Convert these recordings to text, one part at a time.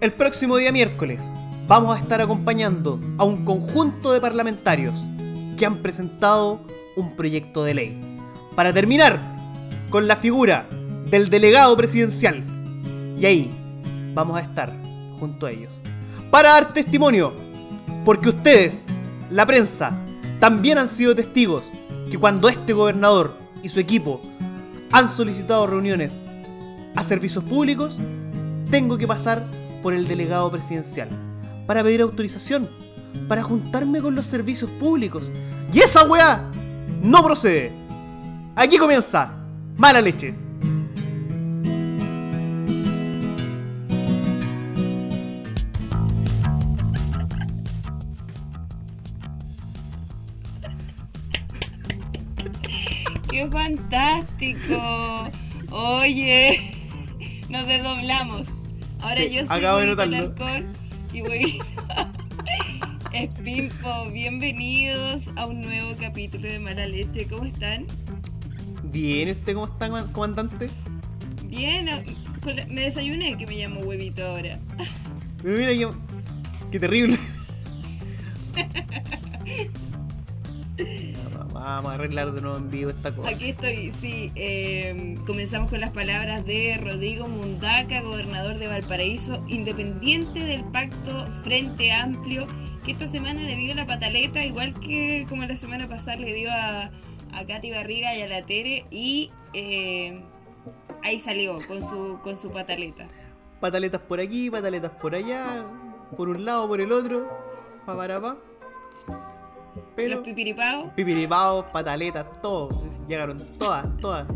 El próximo día miércoles vamos a estar acompañando a un conjunto de parlamentarios que han presentado un proyecto de ley. Para terminar con la figura del delegado presidencial. Y ahí vamos a estar junto a ellos. Para dar testimonio, porque ustedes, la prensa, también han sido testigos que cuando este gobernador y su equipo han solicitado reuniones a servicios públicos, tengo que pasar por el delegado presidencial para pedir autorización, para juntarme con los servicios públicos. Y esa weá no procede. Aquí comienza Mala Leche. ¡Qué fantástico! Oye, nos desdoblamos. Ahora Sí, yo soy acabo de. Alarcón y Huevito es Pimpo. Bienvenidos a un nuevo capítulo de Mala Leche. ¿Cómo están? Bien, ¿y usted cómo está, comandante? Bien, me desayuné que me llamo Huevito ahora. Pero mira que... Qué terrible. Vamos a arreglar de nuevo en vivo esta cosa. Aquí estoy, sí. eh, comenzamos con las palabras de Rodrigo Mundaca, gobernador de Valparaíso, independiente del pacto Frente Amplio, que esta semana le dio la pataleta, igual que como la semana pasada le dio a, a Katy Barriga y a la Tere, y eh, ahí salió con su, con su pataleta. Pataletas por aquí, pataletas por allá, por un lado, por el otro, pa para pa. Pero Los pipiripaos. pipiripaos, pataletas, todo. Llegaron todas, todas.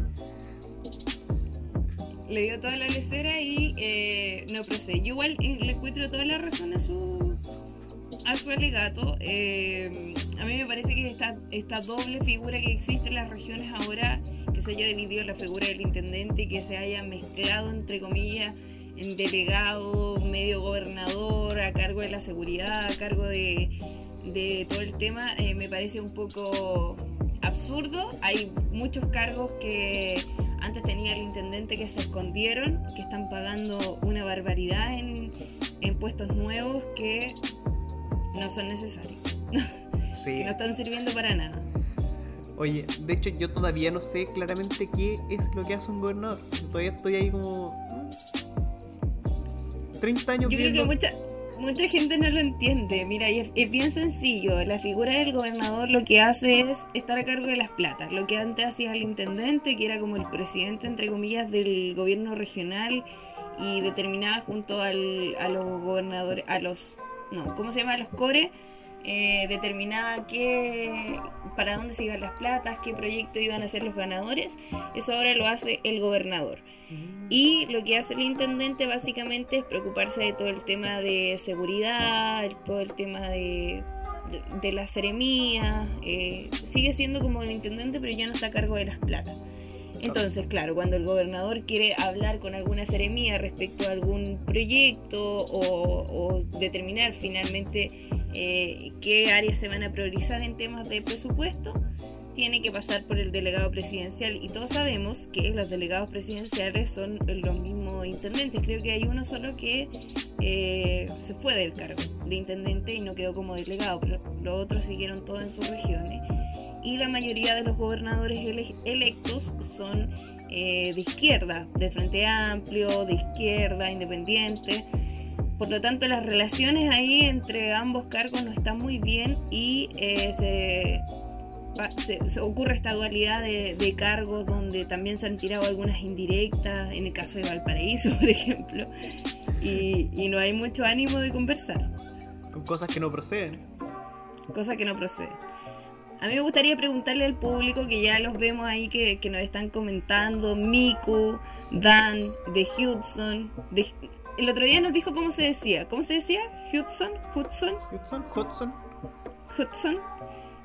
le dio toda la lecera y eh, no procede. Yo igual eh, le encuentro toda la razón a su a su alegato. Eh, a mí me parece que esta, esta doble figura que existe en las regiones ahora, que se haya dividido la figura del intendente y que se haya mezclado, entre comillas, en delegado, medio gobernador, a cargo de la seguridad, a cargo de, de todo el tema, eh, me parece un poco absurdo. Hay muchos cargos que antes tenía el intendente que se escondieron, que están pagando una barbaridad en, en puestos nuevos que no son necesarios, Sí. que no están sirviendo para nada. Oye, de hecho yo todavía no sé claramente qué es lo que hace un gobernador. Todavía estoy ahí como... ¿mm? 30 años Yo creo que mucha, mucha gente no lo entiende. Mira, y es, bien sencillo. La figura del gobernador lo que hace es estar a cargo de las platas. Lo que antes hacía el intendente, que era como el presidente, entre comillas, del gobierno regional y determinaba junto al, a los gobernadores, a los, no, ¿cómo se llama? A los core. Eh, determinaba qué, para dónde se iban las platas, qué proyecto iban a ser los ganadores. Eso ahora lo hace el gobernador. Y lo que hace el intendente básicamente es preocuparse de todo el tema de seguridad, todo el tema de, de, de la eh, sigue siendo como el intendente, pero ya no está a cargo de las platas. Entonces, claro, cuando el gobernador quiere hablar con alguna seremía respecto a algún proyecto o, determinar finalmente eh, qué áreas se van a priorizar en temas de presupuesto, tiene que pasar por el delegado presidencial y todos sabemos que los delegados presidenciales son los mismos intendentes. Creo que hay uno solo que eh, se fue del cargo de intendente y no quedó como delegado, pero los otros siguieron todos en sus regiones. Y la mayoría de los gobernadores ele- electos son eh, de izquierda, de Frente Amplio, de izquierda, independiente. Por lo tanto, las relaciones ahí entre ambos cargos no están muy bien y eh, se, va- se- se ocurre esta dualidad de, de cargos donde también se han tirado algunas indirectas, en el caso de Valparaíso, por ejemplo, y, y no hay mucho ánimo de conversar, Con cosas que no proceden. cosa que no procede. A mí me gustaría preguntarle al público que ya los vemos ahí que, que nos están comentando, Miku, Dan, de Hudson, de, el otro día nos dijo cómo se decía, ¿cómo se decía? Hudson, Hudson. Hudson, Hudson. Hudson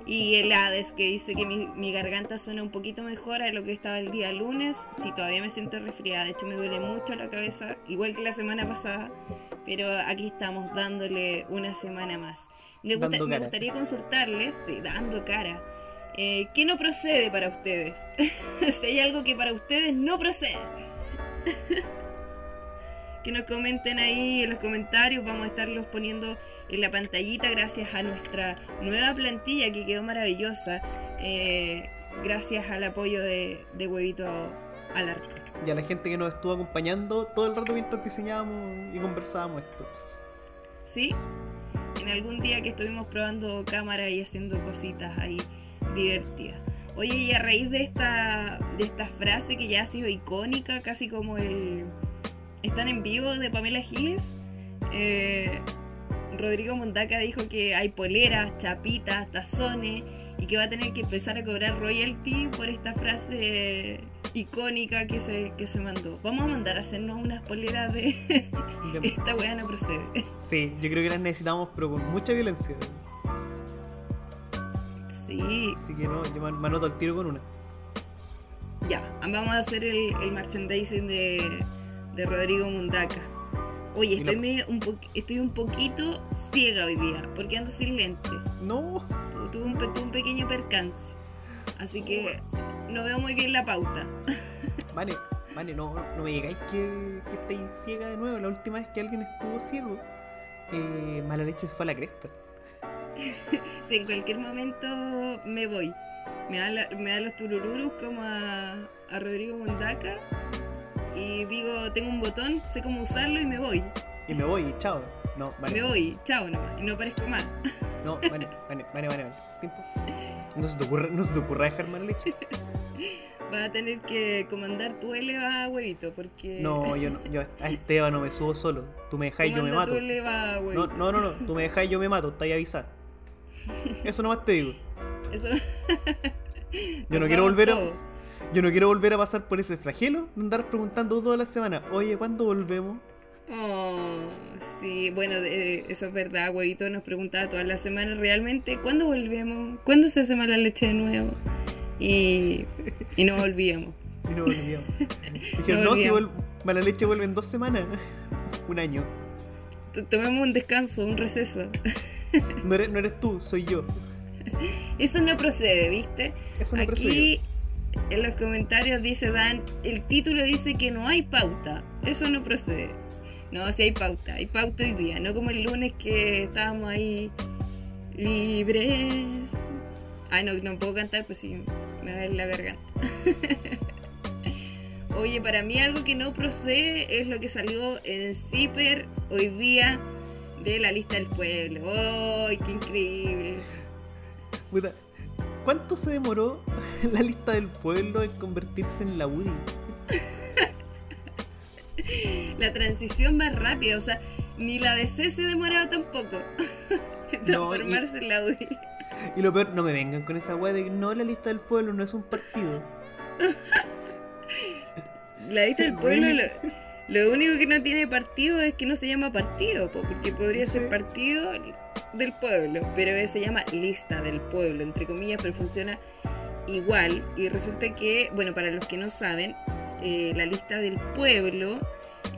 y el Hades que dice que mi, mi garganta suena un poquito mejor a lo que estaba el día lunes. Sí, todavía me siento resfriada, de hecho me duele mucho la cabeza, igual que la semana pasada, pero aquí estamos dándole una semana más. Me, gusta- gustaría consultarles, sí, dando cara, eh, ¿qué no procede para ustedes? si hay algo que para ustedes no procede. que nos comenten ahí en los comentarios. Vamos a estarlos poniendo en la pantallita gracias a nuestra nueva plantilla que quedó maravillosa. Eh, gracias al apoyo de, de Huevito al Arco. Y a la gente que nos estuvo acompañando todo el rato mientras diseñábamos y conversábamos esto. ¿Sí? En algún día que estuvimos probando cámara y haciendo cositas ahí divertidas. Oye, y a raíz de esta, de esta frase que ya ha sido icónica, casi como el Están en vivo de Pamela Giles, eh, Rodrigo Mondaca dijo que hay poleras, chapitas, tazones y que va a tener que empezar a cobrar royalty por esta frase icónica que se, que se mandó. Vamos a mandar a hacernos unas poleras de esta weá no procede. Sí, yo creo que las necesitamos, pero con mucha violencia. Sí. Así que no, yo me anoto al tiro con una. Ya, vamos a hacer el, el merchandising de, de Rodrigo Mundaca. Oye, estoy, lo- medio un estoy un poquito ciega hoy día, porque ando sin lente. No, Tu- Tuve un, tuve un pequeño percance. Así que no veo muy bien la pauta. vale, vale, no, no me digáis que, que estáis ciega de nuevo. La última vez que alguien estuvo ciego, eh, mala leche se fue a la cresta. Si en cualquier momento me voy. Me da, la- me da los turururus como a, a Rodrigo Mundaca. Y digo, tengo un botón, sé cómo usarlo y me voy. Y me voy, chao. No, vale. Me voy, chao nomás. Y no parezco mal. No, vale, vale, vale, vale. vale. No se te ocurra, no se te ocurra dejar mala leche. Vas a tener que comandar tu eleva huevito, porque. No, yo no, yo a Esteban no me subo solo. Tú me dejáis, yo me mato. tu eleva huevito. No, no, no, no, tú me dejáis, yo me mato, está ahí avisado. Eso nomás te digo. Eso no. Yo no quiero volver a, yo no quiero volver a pasar por ese flagelo de andar preguntando toda la semana, oye, ¿cuándo volvemos? Oh, sí, bueno, de- eso es verdad, huevito nos preguntaba todas las semanas realmente, ¿cuándo volvemos? ¿Cuándo se hace mala leche de nuevo? Y, y no volvíamos. Y no volvíamos. Dijeron, No si volvíamos. vuel- mala leche vuelve en dos semanas. Un año. Tomemos un descanso, un receso. No eres, no eres tú, soy yo. Eso no procede, ¿viste? Eso no procede. Aquí en los comentarios dice Dan, el título dice que no hay pauta. Eso no procede. No, sí hay pauta, hay pauta hoy día, no como el lunes que estábamos ahí libres. Ay, no, no puedo cantar, pues sí, me da la garganta. Oye, para mí algo que no procede es lo que salió en Zipper hoy día de la lista del pueblo. ¡Ay, qué increíble! Puta, ¿Cuánto se demoró la lista del pueblo en convertirse en la UDI? la transición más rápida, o sea, ni la DC se demoraba tampoco en No, transformarse en la UDI. Y lo peor, no me vengan con esa weá de que no, la lista del pueblo no es un partido. La lista del pueblo, lo, único que no tiene partido es que no se llama partido, po, porque podría Sí. ser partido del pueblo, pero se llama lista del pueblo, entre comillas, pero funciona igual. Y resulta que, bueno, para los que no saben, eh, la lista del pueblo,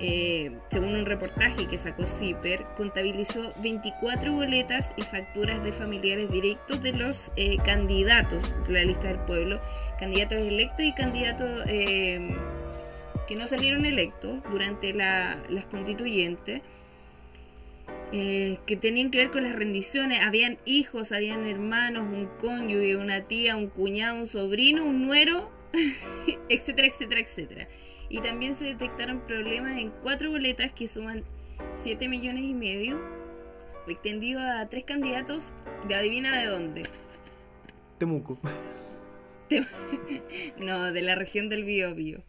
eh, según un reportaje que sacó Zipper, contabilizó 24 boletas y facturas de familiares directos de los eh, candidatos de la lista del pueblo, candidatos electos y candidatos eh, que no salieron electos durante la- las constituyentes. eh, que tenían que ver con las rendiciones, habían hijos, habían hermanos, un cónyuge, una tía, un cuñado, un sobrino, un nuero, etcétera, etcétera, etcétera. Y también se detectaron problemas en cuatro boletas que suman 7 millones y medio, extendido a tres candidatos de adivina de dónde. Temuco. No, de la región del Biobío.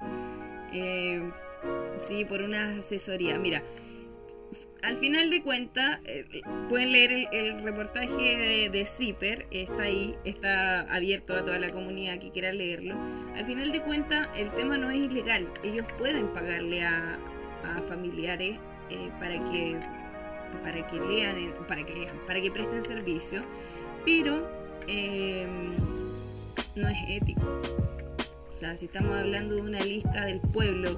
Eh, sí, por una asesoría. Mira, al final de cuentas, eh, pueden leer el, el reportaje de, de Zipper, está ahí, está abierto a toda la comunidad que quiera leerlo. Al final de cuentas, el tema no es ilegal. Ellos pueden pagarle a, familiares eh, para que para que lean, eh, para que lean, para que presten servicio, pero no es ético. Si estamos hablando de una lista del pueblo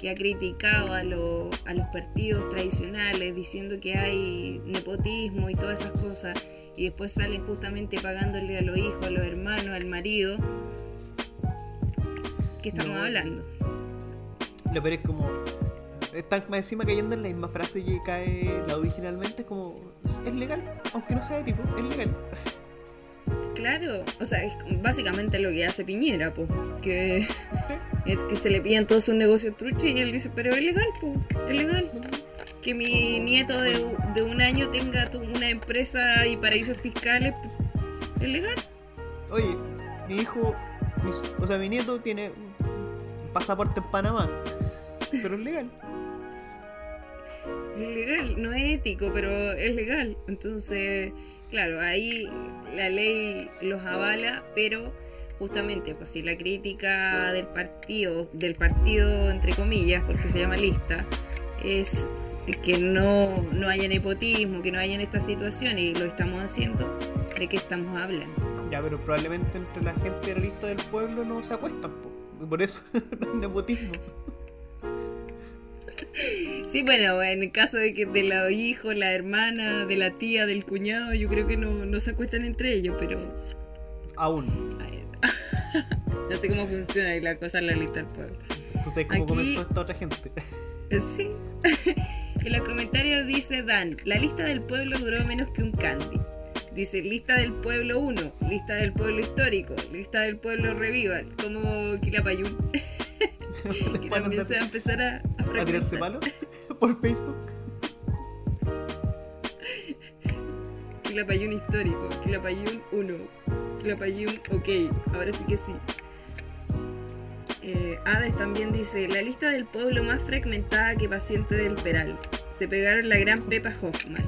que ha criticado a, lo- a los partidos tradicionales diciendo que hay nepotismo y todas esas cosas, y después salen justamente pagándole a los hijos, a los hermanos, al marido, ¿qué estamos No. hablando? Lo peor es como. están más encima cayendo en la misma frase que cae la originalmente, es como, es legal, aunque no sea ético, es legal. Claro, o sea, es básicamente lo que hace Piñera, pues, que, que se le pillan todos sus negocios truchos y él dice, pero es legal, pues, es legal. Que mi nieto de, de un año tenga una empresa y paraísos fiscales, pues, es legal. Oye, mi hijo, mi- o sea, mi nieto tiene un pasaporte en Panamá, pero es legal. Legal, no es ético, pero es legal. Entonces, claro, ahí la ley los avala, pero justamente, pues si la crítica del partido, del partido entre comillas, porque se llama lista, es que no, no haya nepotismo, que no haya en esta situación y lo estamos haciendo, ¿de qué estamos hablando? Ya, pero probablemente entre la gente de la lista del pueblo no se acuestan, po. por eso no hay nepotismo. Sí, bueno, en el caso de que de los hijos, la hermana, de la tía, del cuñado, yo creo que no, no se acuestan entre ellos, pero Aún. No sé cómo funciona la cosa en la lista del pueblo. Sabes cómo Aquí- comenzó esta otra gente. Sí. en los comentarios dice Dan, la lista del pueblo duró menos que un candy. Dice lista del pueblo 1, lista del pueblo histórico, lista del pueblo revival, como Quilapayún, que también se va a empezar a, a a tirarse palos por Facebook. Quilapayún histórico, Quilapayún 1, Quilapayún ok, ahora sí que sí. Eh, Hades también dice, la lista del pueblo más fragmentada que paciente del Peral. Se pegaron la gran Pepa Hoffman.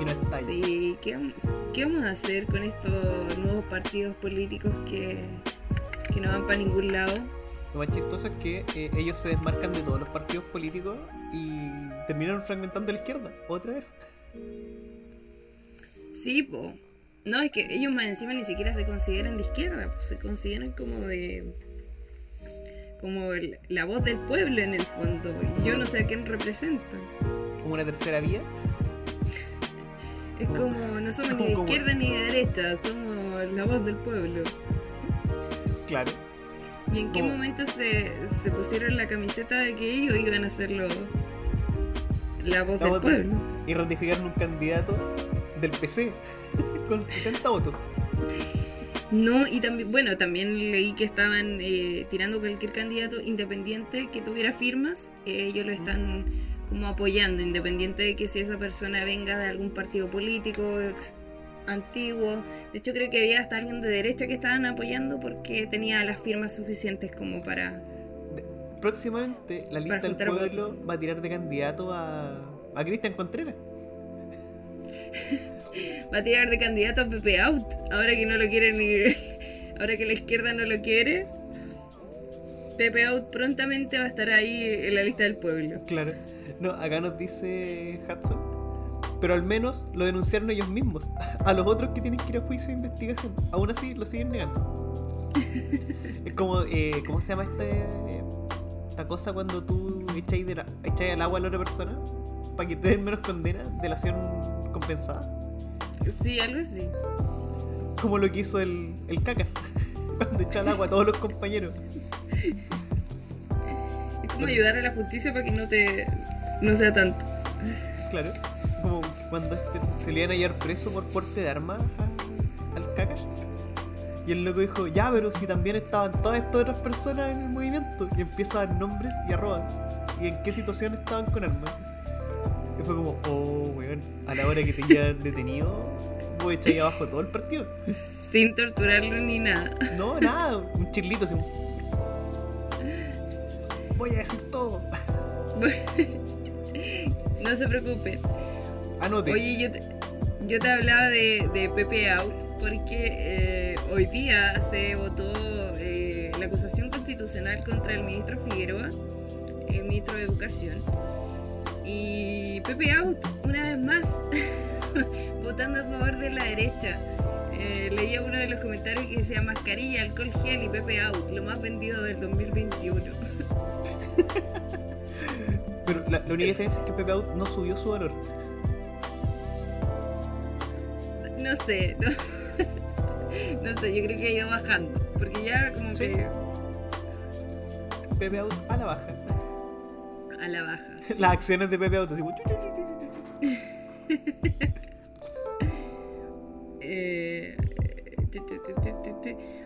Y no está ahí. Sí, ¿qué, qué vamos a hacer con estos nuevos partidos políticos que, que no van para ningún lado? Lo más chistoso es que eh, ellos se desmarcan de todos los partidos políticos y terminaron fragmentando a la izquierda, otra vez. Sí, po. No, es que ellos más encima ni siquiera se consideran de izquierda, se consideran como de... como el- la voz del pueblo en el fondo. Y yo no sé a quién representan. Como una tercera vía. Es como, no somos ni de Como- izquierda ni de derecha, somos la voz del pueblo. Claro. ¿Y en qué momento se, se pusieron la camiseta de que ellos iban a ser lo- la voz La del pueblo? Y ratificaron un candidato del PC con 70 votos. No, y también, bueno, también leí que estaban eh, tirando cualquier candidato independiente que tuviera firmas, eh, ellos lo están como apoyando, independiente de que si esa persona venga de algún partido político ex- antiguo. De hecho, creo que había hasta alguien de derecha que estaban apoyando porque tenía las firmas suficientes como para... Próximamente la lista del pueblo va a tirar de candidato a, a Cristian Contreras. Va a tirar de candidato a Pepe Out, ahora que no lo quiere ni... Ahora que la izquierda no lo quiere. Pepe Out prontamente va a estar ahí en la lista del pueblo. Claro. No, acá nos dice Hudson. Pero al menos lo denunciaron ellos mismos. A los otros que tienen que ir a juicio de investigación. Aún así lo siguen negando. es como, eh, ¿cómo se llama este, esta cosa cuando tú echáis al agua a la otra persona? Para que te den menos condena, delación compensada. Sí, algo así. Como lo que hizo el, el cacas. Cuando echó al agua a todos los compañeros. Es como ayudar a la justicia para que no te no sea tanto. Claro. Como cuando este- se le iban a hallar preso por porte de armas al cacas. Y el loco dijo, ya, pero si también estaban todas estas otras personas en el movimiento. Y empieza a dar nombres y arroba. Y en qué situación estaban con armas. Y fue como, oh, weón, a la hora que te llevan detenido, vos echáis abajo todo el partido. Sin torturarlo ni nada. No, nada, un chirlito así. Voy a decir todo. No se preocupen. Anote. Oye, yo te, yo te hablaba de, de Pepe Out porque eh, hoy día se votó eh, la acusación constitucional contra el ministro Figueroa, el ministro de Educación. Y Pepe Out, una vez más, votando a favor de la derecha. Eh, leía uno de los comentarios que decía mascarilla, alcohol gel y Pepe Out, lo más vendido del 2021. Pero la, la única diferencia es que Pepe Out no subió su valor. No sé, no, no sé, yo creo que ha ido bajando, porque ya como Sí. que Pepe Out a la baja. a la baja. sí. Las acciones de Pepe Auto. así. Eh.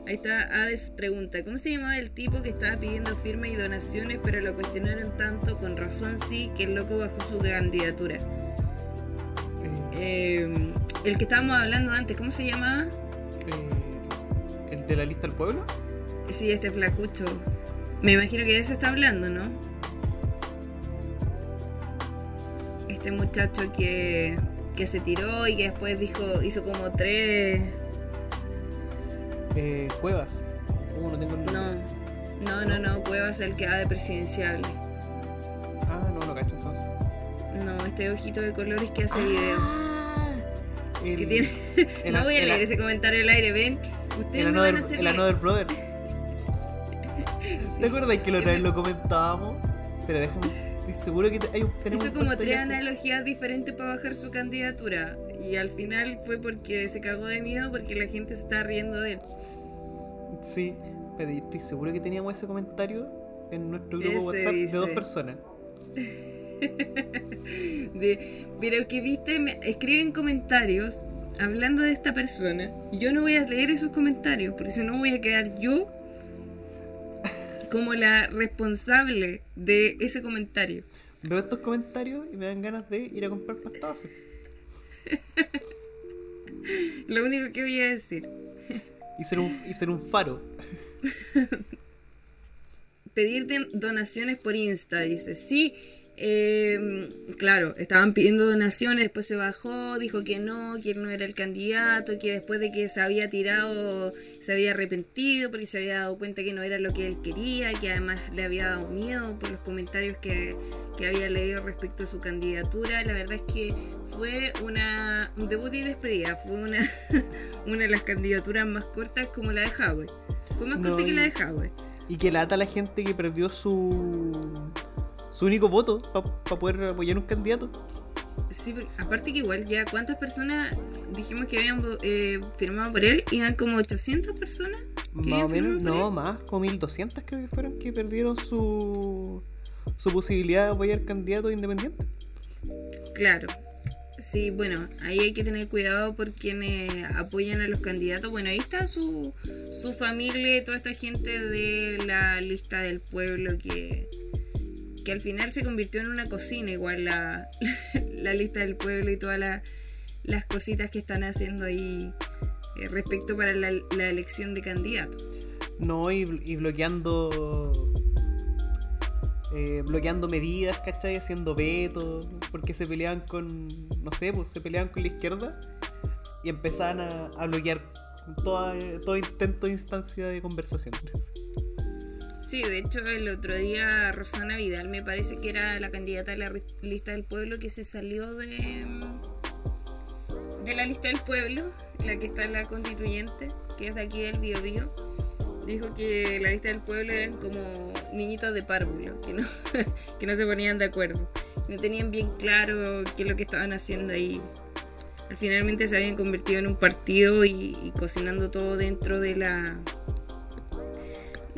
Ahí está, Hades pregunta, ¿cómo se llamaba el tipo que estaba pidiendo firmas y donaciones, pero lo cuestionaron tanto, con razón sí, que el loco bajó su candidatura? Eh, Eh, el que estábamos hablando antes, ¿cómo se llamaba? eh, ¿El de la lista del pueblo? Sí, este flacucho. Me imagino que de eso está hablando, ¿no? Este muchacho que, que se tiró y que después dijo, hizo como tres... Eh, Cuevas. Uh, no tengo el nombre. No, no, no, no, Cuevas el que va de presidencial. Ah, no, no cacho entonces. No, este ojito de colores que hace video. El, Que tiene... el- no voy a leer ese comentario al aire, ven. Ustedes me van a hacer el. Another Brother. Sí. ¿Te acuerdas que la otra vez lo comentábamos? Pero déjame. Seguro que te- hay, un- tenemos Hizo como tres analogías diferentes para bajar su candidatura. Y al final fue porque se cagó de miedo porque la gente se está riendo de él. Sí, pero yo estoy seguro que teníamos ese comentario en nuestro grupo Ese WhatsApp dice. de dos personas. De, pero que viste, me escriben comentarios hablando de esta persona. y Yo no voy a leer esos comentarios porque si no voy a quedar yo como la responsable de ese comentario. Veo estos comentarios y me dan ganas de ir a comprar pasta base. Lo único que voy a decir. Y ser un, y ser un faro. pedir donaciones por Insta, dice. Sí, eh, claro, estaban pidiendo donaciones, después se bajó, dijo que no, que él no era el candidato, que después de que se había tirado, se había arrepentido porque se había dado cuenta que no era lo que él quería, que además le había dado miedo por los comentarios que, que había leído respecto a su candidatura. La verdad es que fue una, un debut y despedida, fue una, una de las candidaturas más cortas como la de Huawei. Fue más No, corta que y- la de Huawei. Y que lata a la gente que perdió su. Su único voto para poder apoyar un candidato. Sí, pero aparte que igual ya cuántas personas dijimos que habían eh, firmado por él, iban como 800 personas. Más o menos, no, él. más, como 1200 creo que fueron que perdieron su. su posibilidad de apoyar candidatos independientes. Claro. Sí, bueno, ahí hay que tener cuidado por quienes apoyan a los candidatos. Bueno, ahí está su, su familia toda esta gente de la lista del pueblo que, que al final se convirtió en una cocina, igual la, la lista del pueblo y todas la- las cositas que están haciendo ahí eh, respecto para la, elección de candidatos. No, y, bloqueando. eh, bloqueando medidas, ¿cachai? Haciendo vetos, porque se peleaban con. no sé, pues se peleaban con la izquierda y empezaban a, a bloquear toda, todo intento de instancia de conversación. Sí, de hecho el otro día Rosana Vidal me parece que era la candidata de la lista del pueblo que se salió de de la lista del pueblo, la que está en la constituyente, que es de aquí del Bio Bio. Dijo que la lista del pueblo eran como niñitos de párvulo, que no, que no se ponían de acuerdo, no tenían bien claro qué es lo que estaban haciendo ahí. Al finalmente se habían convertido en un partido y cocinando todo dentro de la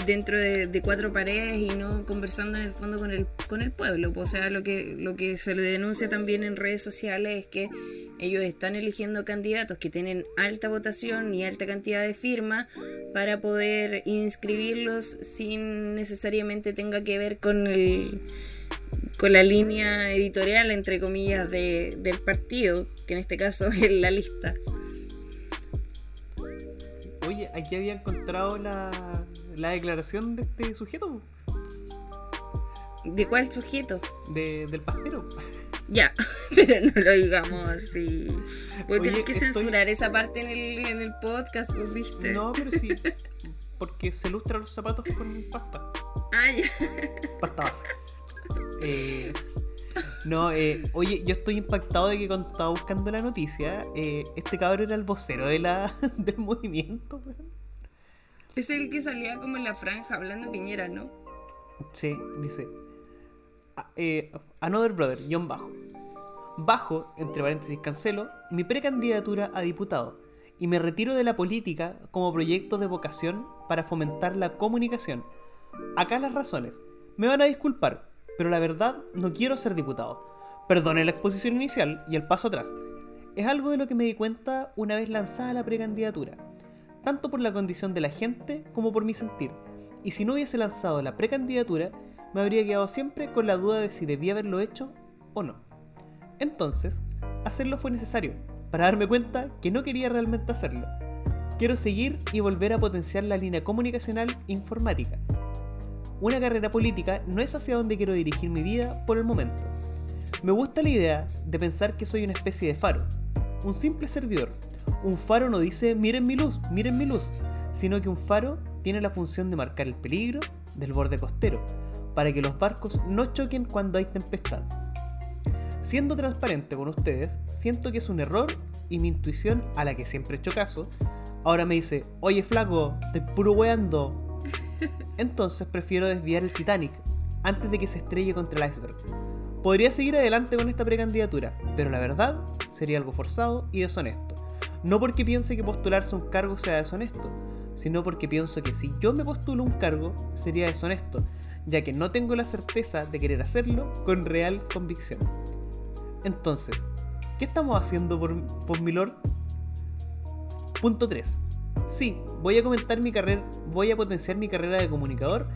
dentro de, cuatro paredes y no conversando en el fondo con el con el pueblo. O sea, lo que lo que se le denuncia también en redes sociales es que ellos están eligiendo candidatos que tienen alta votación y alta cantidad de firmas para poder inscribirlos sin necesariamente tenga que ver con el con la línea editorial entre comillas de, del partido, que en este caso es la lista. Oye, aquí había encontrado la, la declaración de este sujeto, ¿De cuál sujeto? de- del pastero. Ya, pero no lo digamos así. Voy a tener que estoy- censurar esa parte en el, en el podcast, pues viste. No, pero sí, porque se lustra los zapatos con pasta. Ah, ya. Pasta base. Eh, no, eh, oye, yo estoy impactado de que cuando estaba buscando la noticia, eh, este cabrón era el vocero de la, del movimiento. Es el que salía como en la franja hablando Piñera, ¿no? Sí, dice. ah, eh, Another Brother, guion bajo. Bajo, entre paréntesis, cancelo, mi precandidatura a diputado y me retiro de la política como proyecto de vocación para fomentar la comunicación. Acá las razones. Me van a disculpar, pero la verdad no quiero ser diputado. Perdone la exposición inicial y el paso atrás. Es algo de lo que me di cuenta una vez lanzada la precandidatura, tanto por la condición de la gente como por mi sentir. Y si no hubiese lanzado la precandidatura, me habría quedado siempre con la duda de si debía haberlo hecho o no. Entonces, hacerlo fue necesario, para darme cuenta que no quería realmente hacerlo. Quiero seguir y volver a potenciar la línea comunicacional informática. Una carrera política no es hacia donde quiero dirigir mi vida por el momento. Me gusta la idea de pensar que soy una especie de faro, un simple servidor. Un faro no dice miren mi luz, miren mi luz, sino que un faro tiene la función de marcar el peligro del borde costero, para que los barcos no choquen cuando hay tempestad. Siendo transparente con ustedes, siento que es un error y mi intuición, a la que siempre he hecho caso, ahora me dice, oye flaco, te puro weando. Entonces prefiero desviar el Titanic antes de que se estrelle contra el iceberg. Podría seguir adelante con esta precandidatura, pero la verdad sería algo forzado y deshonesto. No porque piense que postularse un cargo sea deshonesto, sino porque pienso que si yo me postulo un cargo sería deshonesto, ya que no tengo la certeza de querer hacerlo con real convicción. Entonces, ¿qué estamos haciendo por, por mi lord? Punto 3. Sí, voy a comentar mi carrera, voy a potenciar mi carrera de comunicador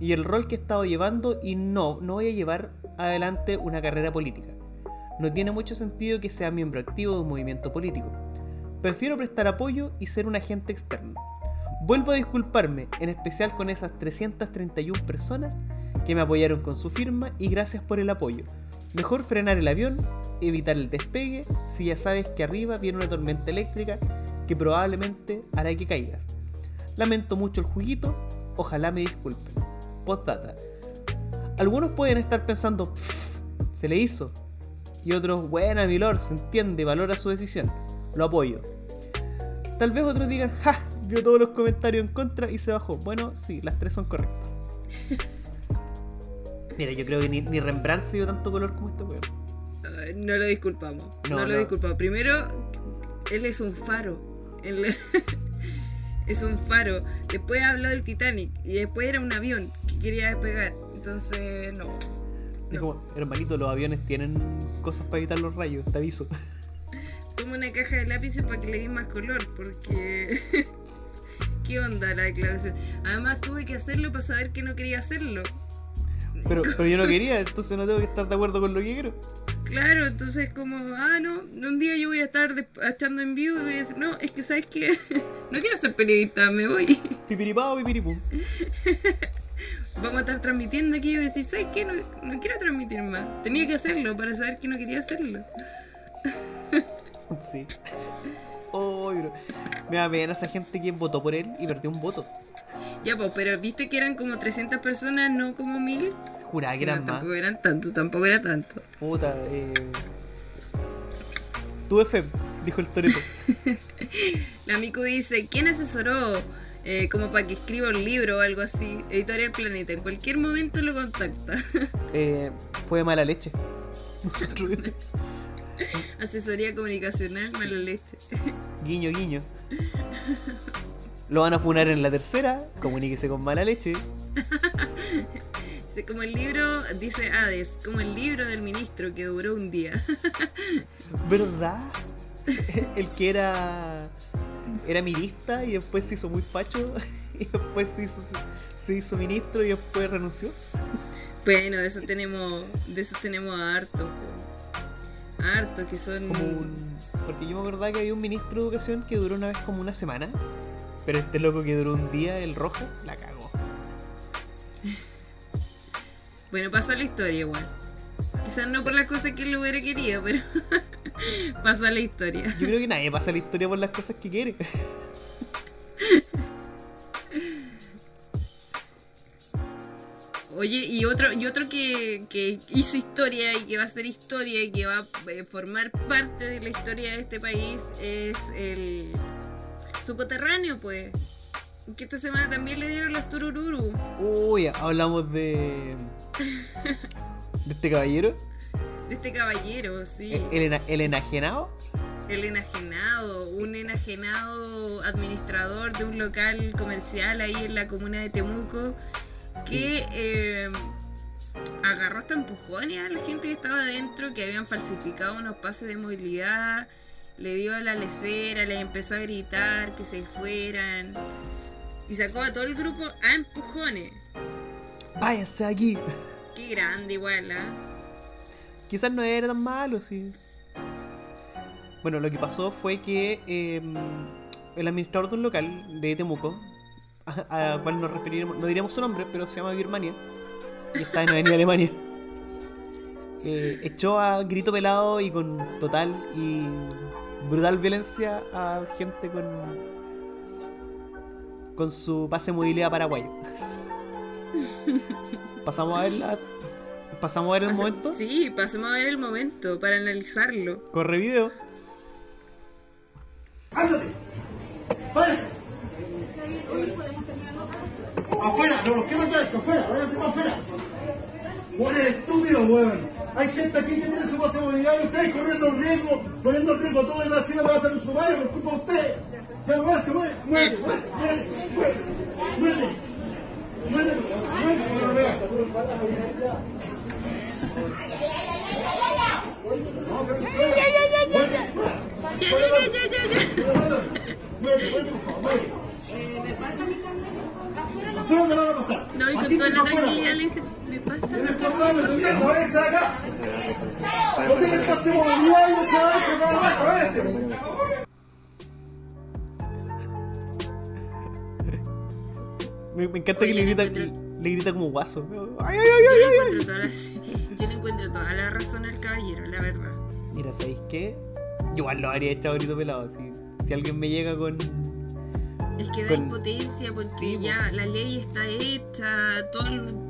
y el rol que he estado llevando y no, no voy a llevar adelante una carrera política. No tiene mucho sentido que sea miembro activo de un movimiento político. Prefiero prestar apoyo y ser un agente externo. Vuelvo a disculparme, en especial con esas 331 personas que me apoyaron con su firma y gracias por el apoyo. Mejor frenar el avión, evitar el despegue, si ya sabes que arriba viene una tormenta eléctrica que probablemente hará que caigas. Lamento mucho el juguito, ojalá me disculpen. Postdata. Algunos pueden estar pensando, se le hizo. Y otros, buena, mi lord, se entiende, valora su decisión. Lo apoyo. Tal vez otros digan, ja, vio todos los comentarios en contra y se bajó. Bueno, sí, las tres son correctas. Mira, yo creo que ni, ni Rembrandt se dio tanto color como este weón. No lo disculpamos. No, No, lo no. disculpamos. Primero, él es un faro. Él es un faro. Después habló del Titanic. Y después era un avión que quería despegar. Entonces, no. Es como, hermanito, los aviones tienen cosas para evitar los rayos, te aviso. Toma una caja de lápices para que le dé más color. Porque. ¿Qué onda la declaración? Además, tuve que hacerlo para saber que no quería hacerlo. Pero, pero yo no quería, entonces no tengo que estar de acuerdo con lo que quiero. Claro, entonces como, ah, no, un día yo voy a estar echando en vivo y voy a decir, no, es que sabes que no quiero ser periodista, me voy. Pipiripao, pipiripum. Vamos a estar transmitiendo aquí y voy a decir, ¿sabes qué? No, no quiero transmitir más. Tenía que hacerlo para saber que no quería hacerlo. Sí. Oh, bro. Me da pena esa gente que votó por él y perdió un voto. Ya, pues, pero viste que eran como 300 personas, no como 1000. Se juraba que Sí, no, eran más. tampoco eran tantos, tampoco era tanto. Puta, eh. Tuve fe, dijo el Toreto. La Miku dice, ¿quién asesoró? Eh, como para que escriba un libro o algo así. Editorial Planeta, en cualquier momento lo contacta. eh, fue mala leche. Asesoría comunicacional, mala leche. guiño, guiño. Lo van a funar en la tercera, comuníquese con mala leche. Como el libro, dice Hades, como el libro del ministro que duró un día. ¿Verdad? El que era. Era ministra y después se hizo muy facho. Y después se hizo, se hizo ministro y después renunció. bueno, de eso tenemos, de eso tenemos a harto. Harto, que son... Como un. Porque yo me acordaba que había un ministro de educación que duró una vez como una semana. Pero este loco que duró un día, el Rojas, la cagó. Bueno, pasó a la historia igual. Quizás no por las cosas que él hubiera querido, pero pasó a la historia. Yo creo que nadie pasa la historia por las cosas que quiere. Oye, y otro, y otro que, que hizo historia y que va a hacer historia y que va a eh, formar parte de la historia de este país es el su coterráneo, pues. Que esta semana también le dieron los turururu. Uy, hablamos de. de este caballero. De este caballero, sí. El enajenado. El enajenado, un enajenado administrador de un local comercial ahí en la comuna de Temuco que eh, agarró hasta empujones a la gente que estaba adentro, que habían falsificado unos pases de movilidad, le dio a la lecera, le empezó a gritar que se fueran. Y sacó a todo el grupo a empujones. Váyase aquí. Qué grande igual, ¿ah? Quizás no era tan malo, sí. Bueno, lo que pasó fue que eh, el administrador de un local de Temuco, a, a cual nos referiremos, no diríamos su nombre, pero se llama Birmania, y está en Avenida Alemania, eh, echó a grito pelado y con total y brutal violencia a gente con con su pase de movilidad paraguayo. Pasamos a ver la, pasamos a ver el Pasa- momento. Sí, pasemos a ver el momento para analizarlo. Corre video. ¡Ándate! ¡Váyase! ¡Afuera! ¡No los quiero esto! ¡Afuera! ¡Váyanse para afuera! ¡Juan es estúpido, weón! Hay gente aquí que tiene su movilidad y ustedes corriendo riesgo, poniendo en riesgo todo y encima me va a hacer un sumario por culpa de ustedes. ¡Ya, muévase, muévete! ¡Muévete! Eso. ¡Muévete! ¡Muévete! ¡Muévete! ¡Muévete! ¡Muévete! ¡No lo veas! No, ¡Muévete, muévete, por favor! ¡Muévete! ¿Afuera dónde van a pasar? No, y con toda la tranquilidad le dice, me pasa ¡Tienes acá, problemas por de favor". mierda! ¡Váyanse de acá! ¡No no abajo! ¡Váyanse! Me, me encanta Oye, que le grita, encuentro- le grita como guaso. Ay, ay, ay, Yo ay, le ay, ay. encuentro toda la, yo le encuentro toda la razón al caballero, la verdad. Mira, ¿sabéis qué? Igual lo habría echado grito pelado. Si, si alguien me llega con. Es que da Con- impotencia porque Sí, ya la ley está hecha, todo,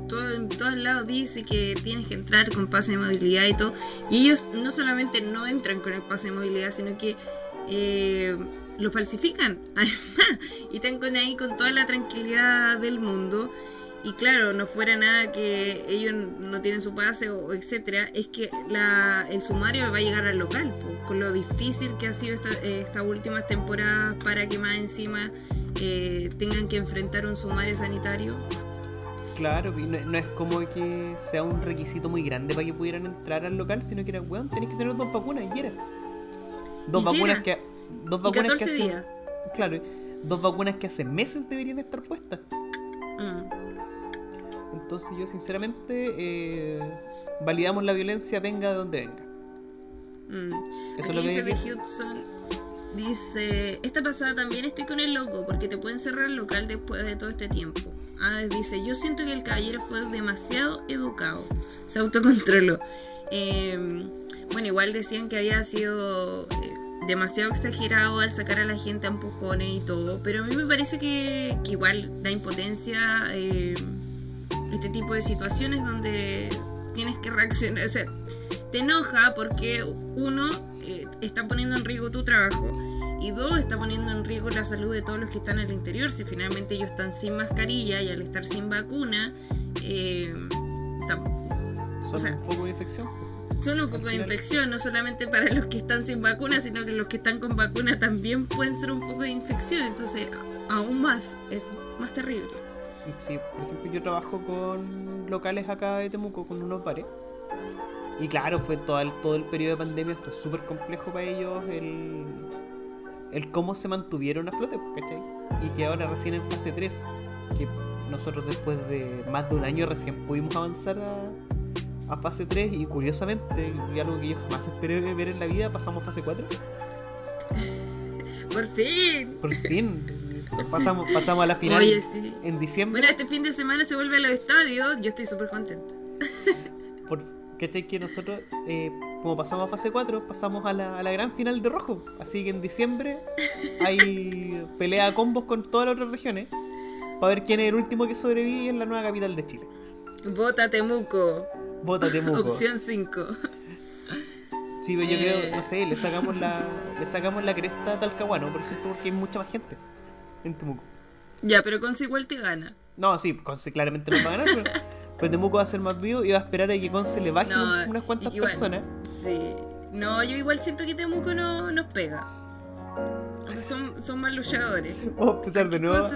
todo, en todos lados dice que tienes que entrar con pase de movilidad y todo. Y ellos no solamente no entran con el pase de movilidad, sino que eh, lo falsifican, además, y están con ahí con toda la tranquilidad del mundo. Y claro, no fuera nada que ellos no tienen su pase o etcétera, es que la, el sumario va a llegar al local, po, con lo difícil que ha sido esta, eh, estas últimas temporadas para que más encima eh, tengan que enfrentar un sumario sanitario. Claro, y no, no es como que sea un requisito muy grande para que pudieran entrar al local, sino que era, weón, tenéis que tener dos vacunas y era. Dos Y vacunas que. Dos Y vacunas 14 que hace- días. Claro, dos vacunas que hace meses deberían estar puestas. Mm. Entonces yo sinceramente eh, validamos la violencia venga de donde venga. Mm. Eso Aquí lo dice que- Hudson. Dice, esta pasada también estoy con el loco porque te pueden cerrar el local después de todo este tiempo. Ah, dice, yo siento que el caballero fue demasiado educado. Se autocontroló. Eh, bueno, igual decían que había sido eh, demasiado exagerado al sacar a la gente a empujones y todo. Pero a mí me parece que, que igual da impotencia eh, este tipo de situaciones donde tienes que reaccionar. O sea, te enoja porque uno eh, está poniendo en riesgo tu trabajo y dos está poniendo en riesgo la salud de todos los que están al interior. Si finalmente ellos están sin mascarilla y al estar sin vacuna, eh, Son O sea, un poco de infección. son un foco de infección, no solamente para los que están sin vacuna, sino que los que están con vacuna también pueden ser un foco de infección. Entonces, aún más, es más terrible. Sí, por ejemplo, yo trabajo con locales acá de Temuco, con unos bares. Y claro, fue todo el, todo el periodo de pandemia, fue súper complejo para ellos el, el cómo se mantuvieron a flote, ¿cachai? Y que ahora recién en fase 3, que nosotros después de más de un año recién pudimos avanzar a, a fase 3 y curiosamente, y algo que yo jamás esperé ver en la vida, pasamos a fase 4. Por fin. Por fin, pasamos, pasamos a la final Oye, sí. en diciembre. Bueno, este fin de semana se vuelve a los estadios. Yo estoy súper contenta. Por, ¿Cachai? Que nosotros, eh, como pasamos a fase 4, pasamos a la, a la gran final de rojo. Así que en diciembre hay pelea a combos con todas las otras regiones para ver quién es el último que sobrevive en la nueva capital de Chile. Vota Temuco. Vota Temuco. Opción 5. Sí, pero yo Eh. creo, no sé, le sacamos la, le sacamos la cresta a Talcahuano, por ejemplo, porque hay mucha más gente en Temuco. Ya, pero Conce igual te gana. No, sí, Conce claramente no va a ganar, pero, pero Temuco va a ser más vivo y va a esperar a que Conce le baje No, unas cuantas igual- personas. Sí. No, yo igual siento que Temuco no nos pega. Son, son más luchadores. Vamos a empezar de ¿Qué nuevo.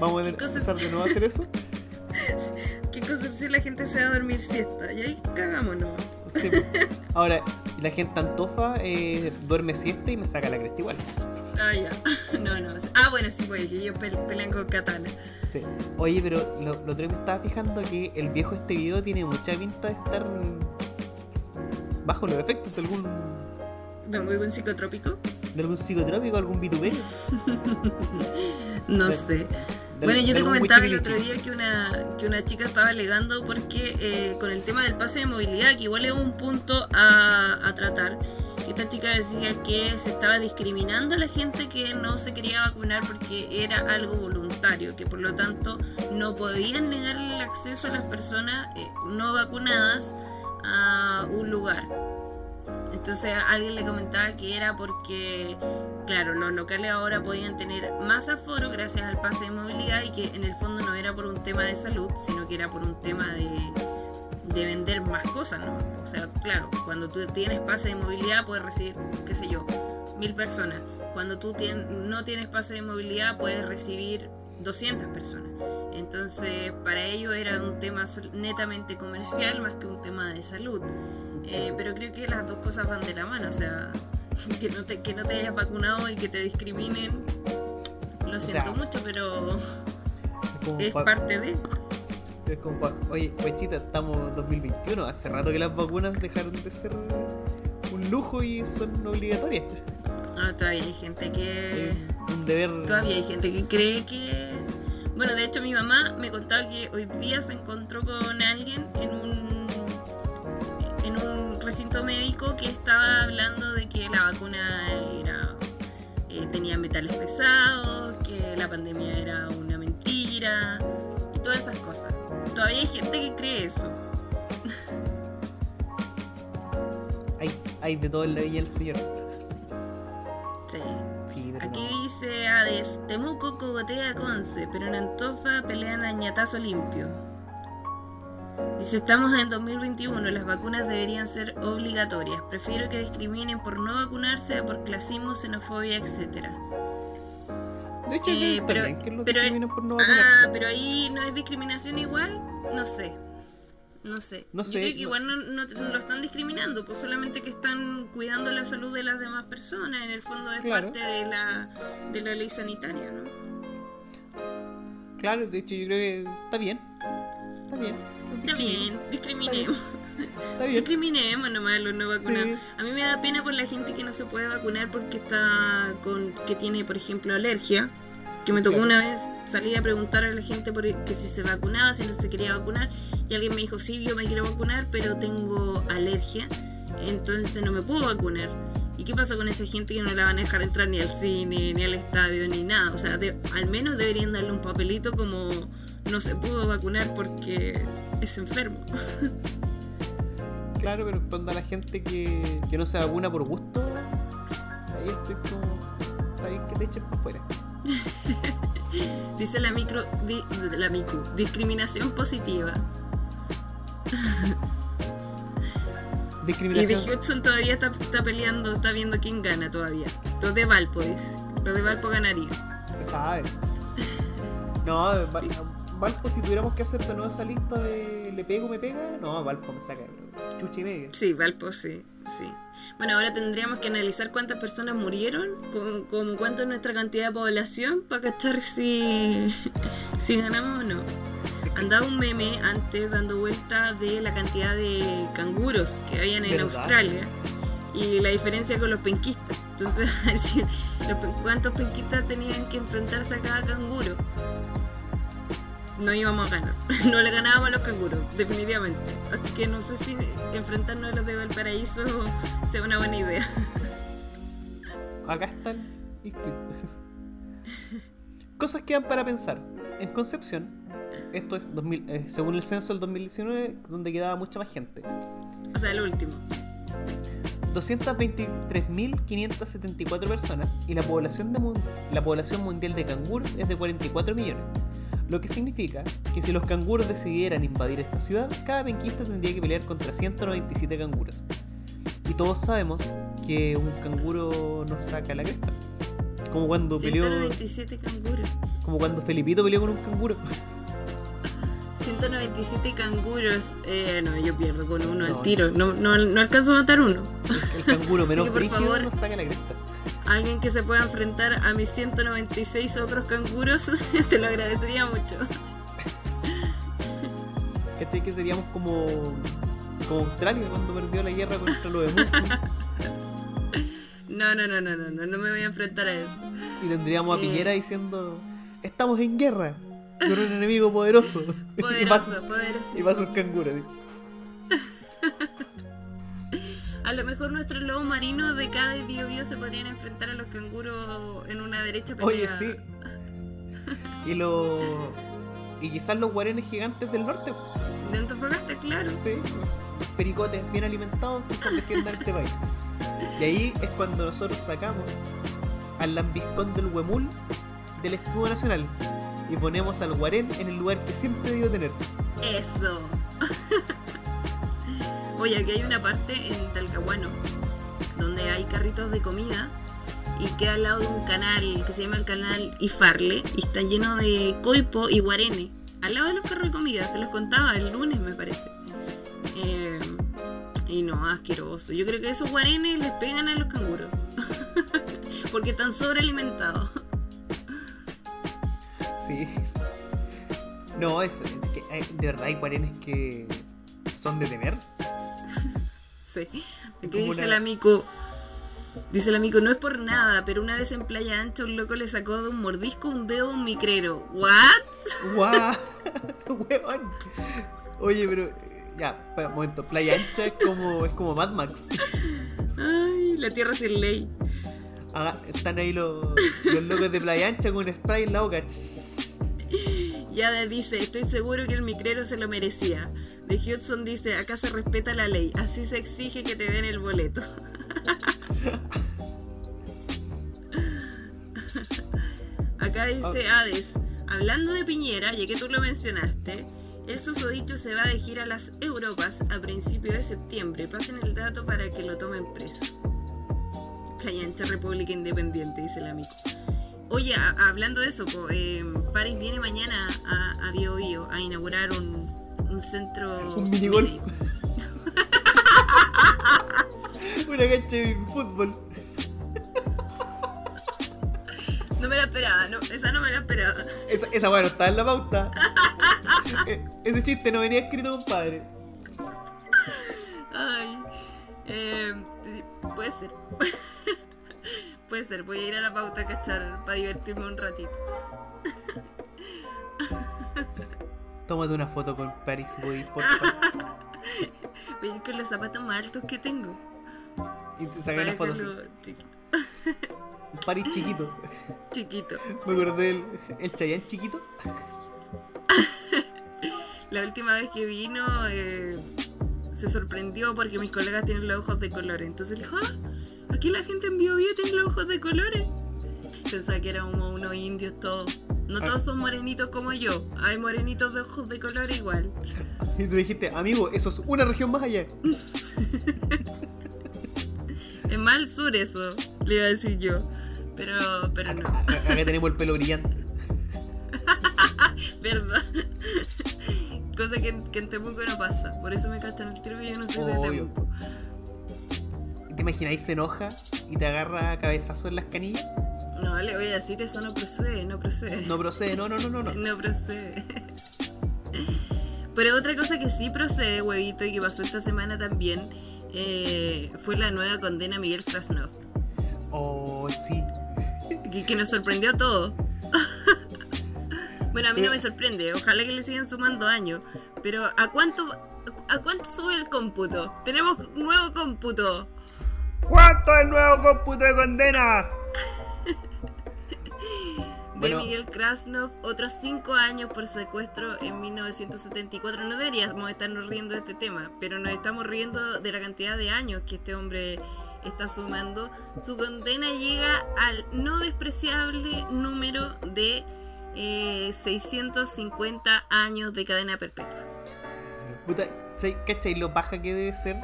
Vamos a empezar de nuevo a hacer eso. que en Concepción la gente se va a dormir siesta. Y ahí cagamos nomás. Sí. Ahora, la gente antofa eh, duerme siesta y me saca la cresta igual. Ah, ya. No, no. Ah, bueno, sí, pues que ellos pe- pelean con katana. Sí. Oye, pero lo, lo otro día me estaba fijando que el viejo este video tiene mucha pinta de estar bajo los efectos de algún ¿De buen psicotrópico? de algún psicotrópico, algún vituperio. No sé. Bueno, yo te comentaba el otro día que una, que una chica estaba alegando porque eh, con el tema del pase de movilidad, que igual es un punto a, a tratar, esta chica decía que se estaba discriminando a la gente que no se quería vacunar porque era algo voluntario, que por lo tanto no podían negar el acceso a las personas eh, no vacunadas a un lugar. Entonces alguien le comentaba que era porque, claro, los locales ahora podían tener más aforo gracias al pase de movilidad y que en el fondo no era por un tema de salud, sino que era por un tema de, de vender más cosas, ¿no? O sea, claro, cuando tú tienes pase de movilidad puedes recibir, qué sé yo, mil personas. Cuando tú tien- no tienes pase de movilidad puedes recibir 200 personas. Entonces, para ello era un tema netamente comercial más que un tema de salud. Eh, pero creo que las dos cosas van de la mano, o sea, que no te, que no te hayas vacunado y que te discriminen, lo siento sea, mucho, pero Es es pa- parte de... es como pa- Oye, Pechita, estamos en 2021. Hace rato que las vacunas dejaron de ser un lujo y son obligatorias. Ah, todavía hay gente que... Es un deber. Todavía hay gente que cree que... Bueno, de hecho mi mamá me contaba que hoy día se encontró con alguien en un recinto médico que estaba hablando de que la vacuna era, eh, tenía metales pesados, que la pandemia era una mentira y todas esas cosas. Todavía hay gente que cree eso. Hay, hay de todo la Villa del Señor. Sí. Aquí no. dice Hades, Temuco cogotea a Conce, pero en Antofa pelean a ñatazo limpio. Dice, estamos en 2021, las vacunas deberían ser obligatorias. Prefiero que discriminen por no vacunarse, por clasismo, xenofobia, etcétera. De hecho, Eh, pero- que pero- discriminen por no Ah, pero ahí no hay discriminación igual, no sé. No sé. No Yo sé, creo que no- igual no, no- no lo están discriminando, pues solamente que están cuidando la salud de las demás personas. En el fondo es Claro. parte de la, de la ley sanitaria, ¿no? Claro, de hecho, yo creo que está bien. Está bien. Está discriminemos. Está bien. Discriminemos nomás a los no vacunados. Sí. A mí me da pena por la gente que no se puede vacunar porque está con que tiene, por ejemplo, alergia. Que me tocó Claro. una vez salir a preguntar a la gente por que si se vacunaba, si no se quería vacunar. Y alguien me dijo, sí, yo me quiero vacunar, pero tengo alergia. Entonces no me puedo vacunar. ¿Y qué pasa con esa gente que no la van a dejar entrar ni al cine, ni al estadio, ni nada? O sea, de- al menos deberían darle un papelito como no se pudo vacunar porque es enfermo. Claro, pero cuando a la gente que, que no se vacuna por gusto, ahí estoy como. Está bien que te echen por fuera. Dice la micro, di- la micro, discriminación positiva. Y de Discriminación. Hudson todavía está, está peleando, está viendo quién gana todavía. Los de Valpo, dice. Los de Valpo ganaría. Se sabe. No, Valpo, si tuviéramos que hacer de nuevo esa lista de le pego, me pega, no, Valpo me saca chucha y media. Sí, Valpo sí, sí. Bueno, ahora tendríamos que analizar cuántas personas murieron, como cuánto es nuestra cantidad de población, para cachar si, si ganamos o no. Andaba un meme antes dando vuelta de la cantidad de canguros que habían en ¿Verdad? Australia y la diferencia con los penquistas. Entonces, cuántos penquistas tenían que enfrentarse a cada canguro. No íbamos a ganar. No le ganábamos a los canguros, definitivamente. Así que no sé si enfrentarnos a los de Valparaíso sea una buena idea. Acá están inscritos. Cosas que dan para pensar. En Concepción, esto es 2000, eh, según el censo del 2019, donde quedaba mucha más gente. O sea, el último. 223.574 personas y la población, de la población mundial de canguros es de 44 millones. Lo que significa que si los canguros decidieran invadir esta ciudad, cada penquista tendría que pelear contra 197 canguros. Y todos sabemos que un canguro no saca la cresta. Como cuando peleó. 197 canguros. Como cuando Felipito peleó con un canguro. 197 canguros. Eh, no, yo pierdo con uno No, al tiro. No, no, no alcanzo a matar uno. El canguro menos que, por favor- nos saca la cresta. Alguien que se pueda enfrentar a mis 196 otros canguros, se lo agradecería mucho. ¿Cachai? Que seríamos como, como Australia cuando perdió la guerra contra los emus No, no, no, no, no, no, no me voy a enfrentar a eso. y tendríamos a Eh. Piñera diciendo: Estamos en guerra con un enemigo poderoso. y Poderoso, pasa, poderoso. y pasa un canguro. así. A lo mejor nuestros lobos marinos de cada bio bio se podrían enfrentar a los canguros en una derecha pelea. Oye, sí. Y los. Y quizás los guarenes gigantes del norte. De Antofagasta, claro. Sí. Pericotes bien alimentados quizás defiendan este país. Y ahí es cuando nosotros sacamos al lambiscón del huemul del escudo nacional y ponemos al guarén en el lugar que siempre debió tener. Eso. Oye, aquí hay una parte en Talcahuano donde hay carritos de comida y queda al lado de un canal que se llama el canal Ifarle y está lleno de coipo y guarene. Al lado de los carros de comida, se los contaba el lunes me parece. Eh, y no, asqueroso. Yo creo que esos guarenes les pegan a los canguros. Porque están sobrealimentados. Sí. No, es que hay- de verdad hay guarenes que son de temer. Sí. Aquí dice una- el amigo. Dice el amigo, no es por nada, pero una vez en Playa Ancha un loco le sacó de un mordisco un dedo a un micrero. ¿What? ¡Guau! ¡Huevón! Oye, pero. eh, Ya, un momento. Playa Ancha es como, es como Mad Max. Ay, la tierra sin ley. Haga- están ahí los, los locos de Playa Ancha con un spray en la boca. Yada dice, estoy seguro que el micrero se lo merecía. De Hudson dice, acá se respeta la ley, así se exige que te den el boleto. Acá dice Hades, hablando de Piñera, ya que tú lo mencionaste, el susodicho se va de gira a las Europas a principios de septiembre. Pasen el dato para que lo tomen preso. Callancha República Independiente, dice el amigo. Oye, a- hablando de eso, eh, Paris viene mañana a, a Bio Bio a inaugurar un, un centro. Un minigolf. médico. Una cancha de fútbol. No me la esperaba, no, esa no me la esperaba. Esa, esa weá no está en la pauta. E- Ese chiste no venía escrito, compadre. Ay, eh, puede ser. Puede ser, voy a ir a la pauta a cachar para divertirme un ratito. Tómate una foto con Paris Boy, por favor. Ir con los zapatos más altos que tengo. Y te saca una foto así. dejarlo chiqui- Un Paris chiquito. chiquito. Me acordé del el Chayán chiquito. La última vez que vino eh, se sorprendió porque mis colegas tienen los ojos de colores. Entonces dijo, ah, aquí la gente en Bio Bio tiene los ojos de colores. Pensaba que eran unos indios todos. No todos son morenitos como yo. Hay morenitos de ojos de color igual. Y tú dijiste, amigo, eso es una región más allá. Es más al sur eso, le iba a decir yo. Pero, pero no, Acá acá tenemos el pelo brillante. ¿verdad? Cosa que, en- que en Temuco no pasa. Por eso me cachan el tiro y yo no soy de. Temuco. ¿Y ¿Te imagináis se enoja y te agarra a cabezazo en las canillas? No, le voy a decir eso no procede, no procede. No procede, no, no, no, no. no. No procede. Pero otra cosa que sí procede, huevito, y que pasó esta semana también, eh, fue la nueva condena a Miguel Krasnov. Oh, sí. Que, que nos sorprendió a todos. bueno, a mí no me sorprende. Ojalá que le sigan sumando años. Pero ¿a cuánto, ¿a cuánto sube el cómputo? Tenemos nuevo cómputo. ¿Cuánto es el nuevo cómputo de condena? de Bueno. Miguel Krasnov, otros 5 años por secuestro en 1974. No deberíamos estarnos riendo de este tema, pero nos estamos riendo de la cantidad de años que este hombre está sumando. Su condena llega al no despreciable número de eh, 650 años de cadena perpetua. Puta, ¿sabes- ¿cachai lo paja que debe ser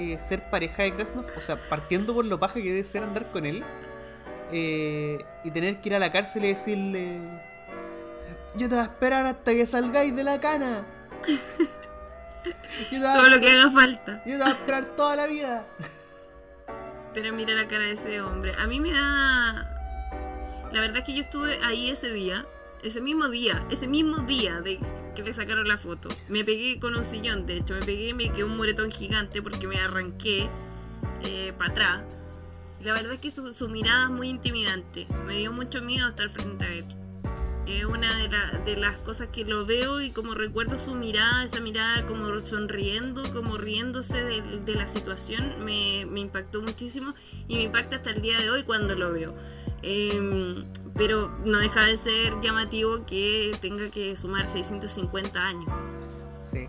eh, ser pareja de Krasnov? O sea, partiendo por lo paja que debe ser andar con él eh, y tener que ir a la cárcel y decirle: Yo te voy a esperar hasta que salgáis de la cana. Yo a- Todo lo que haga falta. yo te voy a esperar toda la vida. Pero mira la cara de ese hombre. A mí me da. La verdad es que yo estuve ahí ese día. Ese mismo día. Ese mismo día de que le sacaron la foto. Me pegué con un sillón, de hecho. Me pegué y me quedó un moretón gigante porque me arranqué para atrás. La verdad es que su, mirada es muy intimidante. Me dio mucho miedo estar frente a él. Es una de, la- de las cosas que lo veo y como recuerdo su mirada, esa mirada como sonriendo, como riéndose de, la situación, me, me impactó muchísimo y me impacta hasta el día de hoy cuando lo veo. Em, pero no deja de ser llamativo que tenga que sumar 650 años. Sí.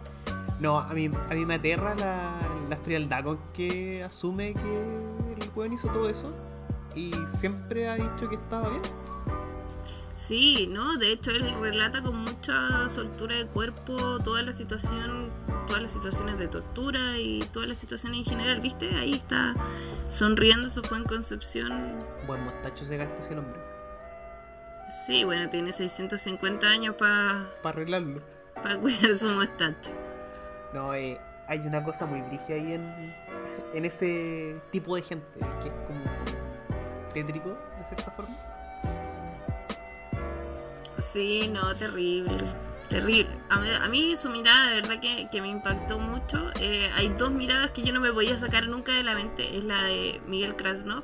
No, a mí, a mí me aterra la, la frialdad con que asume que el weón hizo todo eso. Y siempre ha dicho que estaba bien. Sí, ¿no? De hecho, él relata con mucha soltura de cuerpo toda la situación, todas las situaciones de tortura y todas las situaciones en general, ¿viste? Ahí está sonriendo, eso fue en Concepción. Buen mostacho se gasta ese hombre. Sí, bueno, tiene 650 años para Para arreglarlo. cuidar su mostacho. No, eh, hay una cosa muy brígida ahí en, en ese tipo de gente, que es como tétrico, de cierta forma. Sí, no, terrible. Terrible. A mí, a mí su mirada de verdad que, que me impactó mucho. Eh, hay dos miradas que yo no me voy a sacar nunca de la mente. Es la de Miguel Krasnov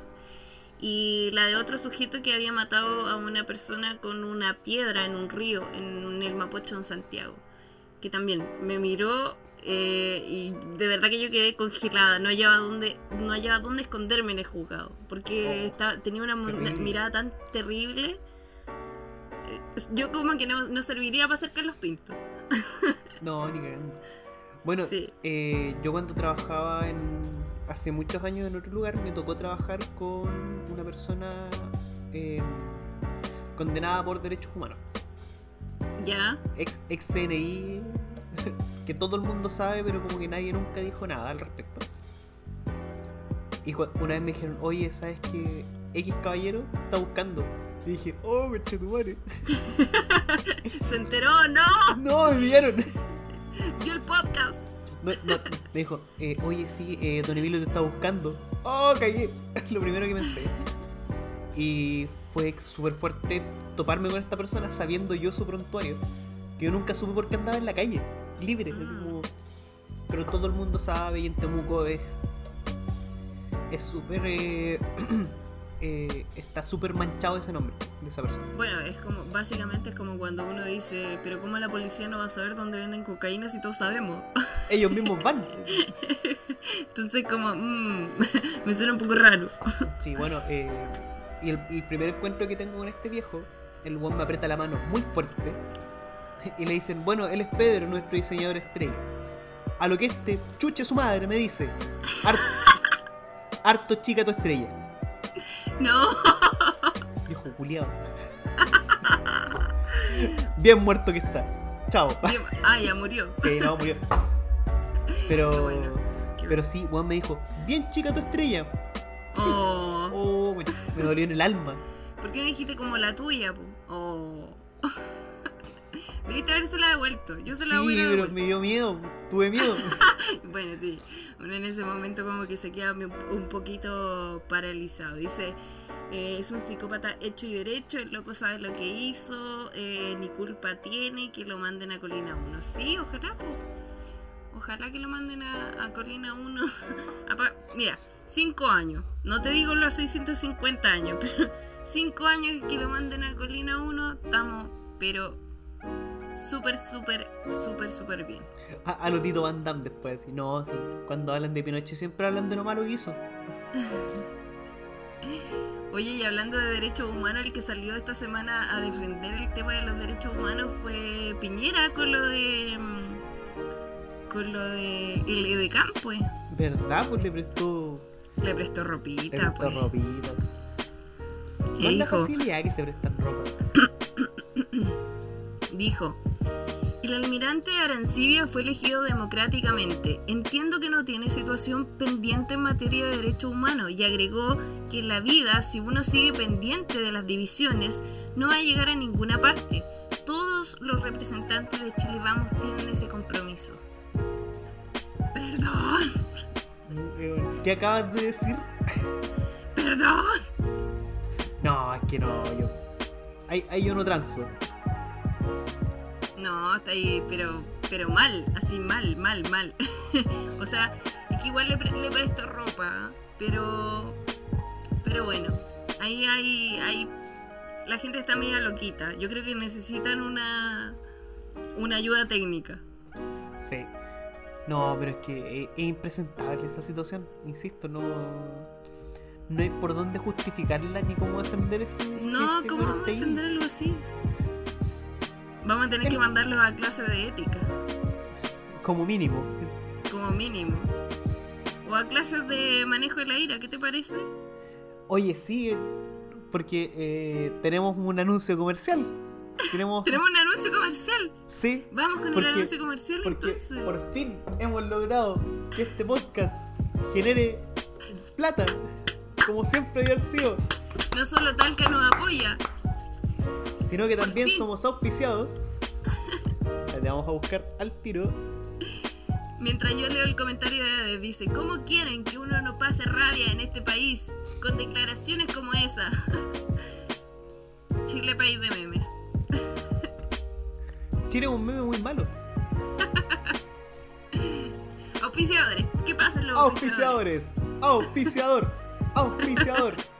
y la de otro sujeto que había matado a una persona con una piedra en un río, en el Mapocho en Santiago. Que también me miró eh, y de verdad que yo quedé congelada. No hallaba dónde, no hallaba dónde esconderme en el juzgado. Porque Oh, estaba- tenía una, terrible. mirada tan terrible. Eh, Yo como que no, no serviría para ser Carlos Pinto. No, ni cagando. Bueno, Sí. eh, yo cuando trabajaba en hace muchos años en otro lugar, me tocó trabajar con una persona eh, condenada por derechos humanos. ¿Ya? Ex, ex CNI, que todo el mundo sabe, pero como que nadie nunca dijo nada al respecto. Y una vez me dijeron, oye, ¿sabes que X caballero está buscando? Y dije, oh, madre. Se enteró, no. No, me vieron. Dio el podcast. No, no, me dijo, eh, oye, sí, eh, Don Emilio te está buscando. Oh, cagué. Lo primero que pensé. Y fue súper fuerte toparme con esta persona sabiendo yo su prontuario. Que yo nunca supe por qué andaba en la calle, libre. así como- pero todo el mundo sabe y en Temuco es. Es súper. eh, eh, está súper manchado ese nombre de esa persona. Bueno, es como, básicamente es como cuando uno dice, pero ¿cómo la policía no va a saber dónde venden cocaína si todos sabemos? Ellos mismos van. Entonces como, mm, me suena un poco raro. Sí, bueno, eh, y el, el primer encuentro que tengo con este viejo, el weón me aprieta la mano muy fuerte y le dicen, bueno, él es Pedro, nuestro diseñador estrella. A lo que este chuche su madre me dice, "Har- harto chica tu estrella. No, Viejo culiado. Bien muerto que está. Chao. Bien- ah, ya murió. Sí, no, murió. Pero, Qué bueno, qué pero sí, weón me dijo, bien chica tu estrella. Oh, Oh, me, me dolió en el alma. ¿por qué no dijiste como la tuya? po? Oh. Debiste habérsela devuelto. Yo se la Sí, hubiera pero devuelto. me dio miedo, tuve miedo. Bueno, sí. Uno en ese momento como que se queda un poquito paralizado. Dice, eh, es un psicópata hecho y derecho, el loco sabe lo que hizo, eh, ni culpa tiene, que lo manden a Colina 1. Sí, ojalá, po. Ojalá que lo manden a, a Colina 1. Apa- Mira, 5 años. No te digo los 650 años, pero 5 años que lo manden a Colina 1, estamos, pero súper, súper, súper, súper bien. A, a lo Tito Van Damme después. No, sí. Cuando hablan de Pinochet siempre hablan de lo malo que hizo. Oye, y hablando de derechos humanos, el que salió esta semana a defender el tema de los derechos humanos fue Piñera con lo de. mm, con lo de. el EDECAM, pues. ¿Verdad? Pues le prestó, Le prestó le ropita, prestó pues. ropita. ¿Qué la dijo? facilidad que se prestan ropa. Dijo. El almirante Arancibia fue elegido democráticamente. Entiendo que no tiene situación pendiente en materia de derechos humanos y agregó que en la vida, si uno sigue pendiente de las divisiones, no va a llegar a ninguna parte. Todo todos los representantes de Chile Vamos tienen ese compromiso. Perdón, ¿Qué acabas de decir? perdón. No, es que no, yo. Ahí, ahí yo no transo. No, está ahí, pero, pero mal, así mal, mal, mal. o sea, es que igual le, pre- le presto ropa, pero, pero bueno, ahí hay, hay, la gente está media loquita. Yo creo que necesitan una, una ayuda técnica. Sí. No, pero es que es, es impresentable esa situación. Insisto, no. No hay por dónde justificarla ni cómo defender ese. No, ese ¿cómo vamos a defender algo así? Vamos a tener que mandarlos a clase de ética, Como mínimo. Como mínimo. O a clases de manejo de la ira, ¿qué te parece? Oye, sí, eh, porque eh, tenemos un anuncio comercial. Tenemos. Tenemos un anuncio comercial. Sí. Vamos con Porque- el anuncio comercial Porque entonces. por fin hemos logrado que este podcast genere plata. Como siempre había sido. No solo Talca nos apoya. Sino que también somos auspiciados. Te vamos a buscar al tiro. Mientras yo leo el comentario de Ade, dice, ¿cómo quieren que uno no pase rabia en este país con declaraciones como esa? Chile país de memes. Chile es un meme muy malo. Auspiciadores, ¿qué pasa en los auspiciadores? Auspiciadores. Auspiciador. Auspiciador.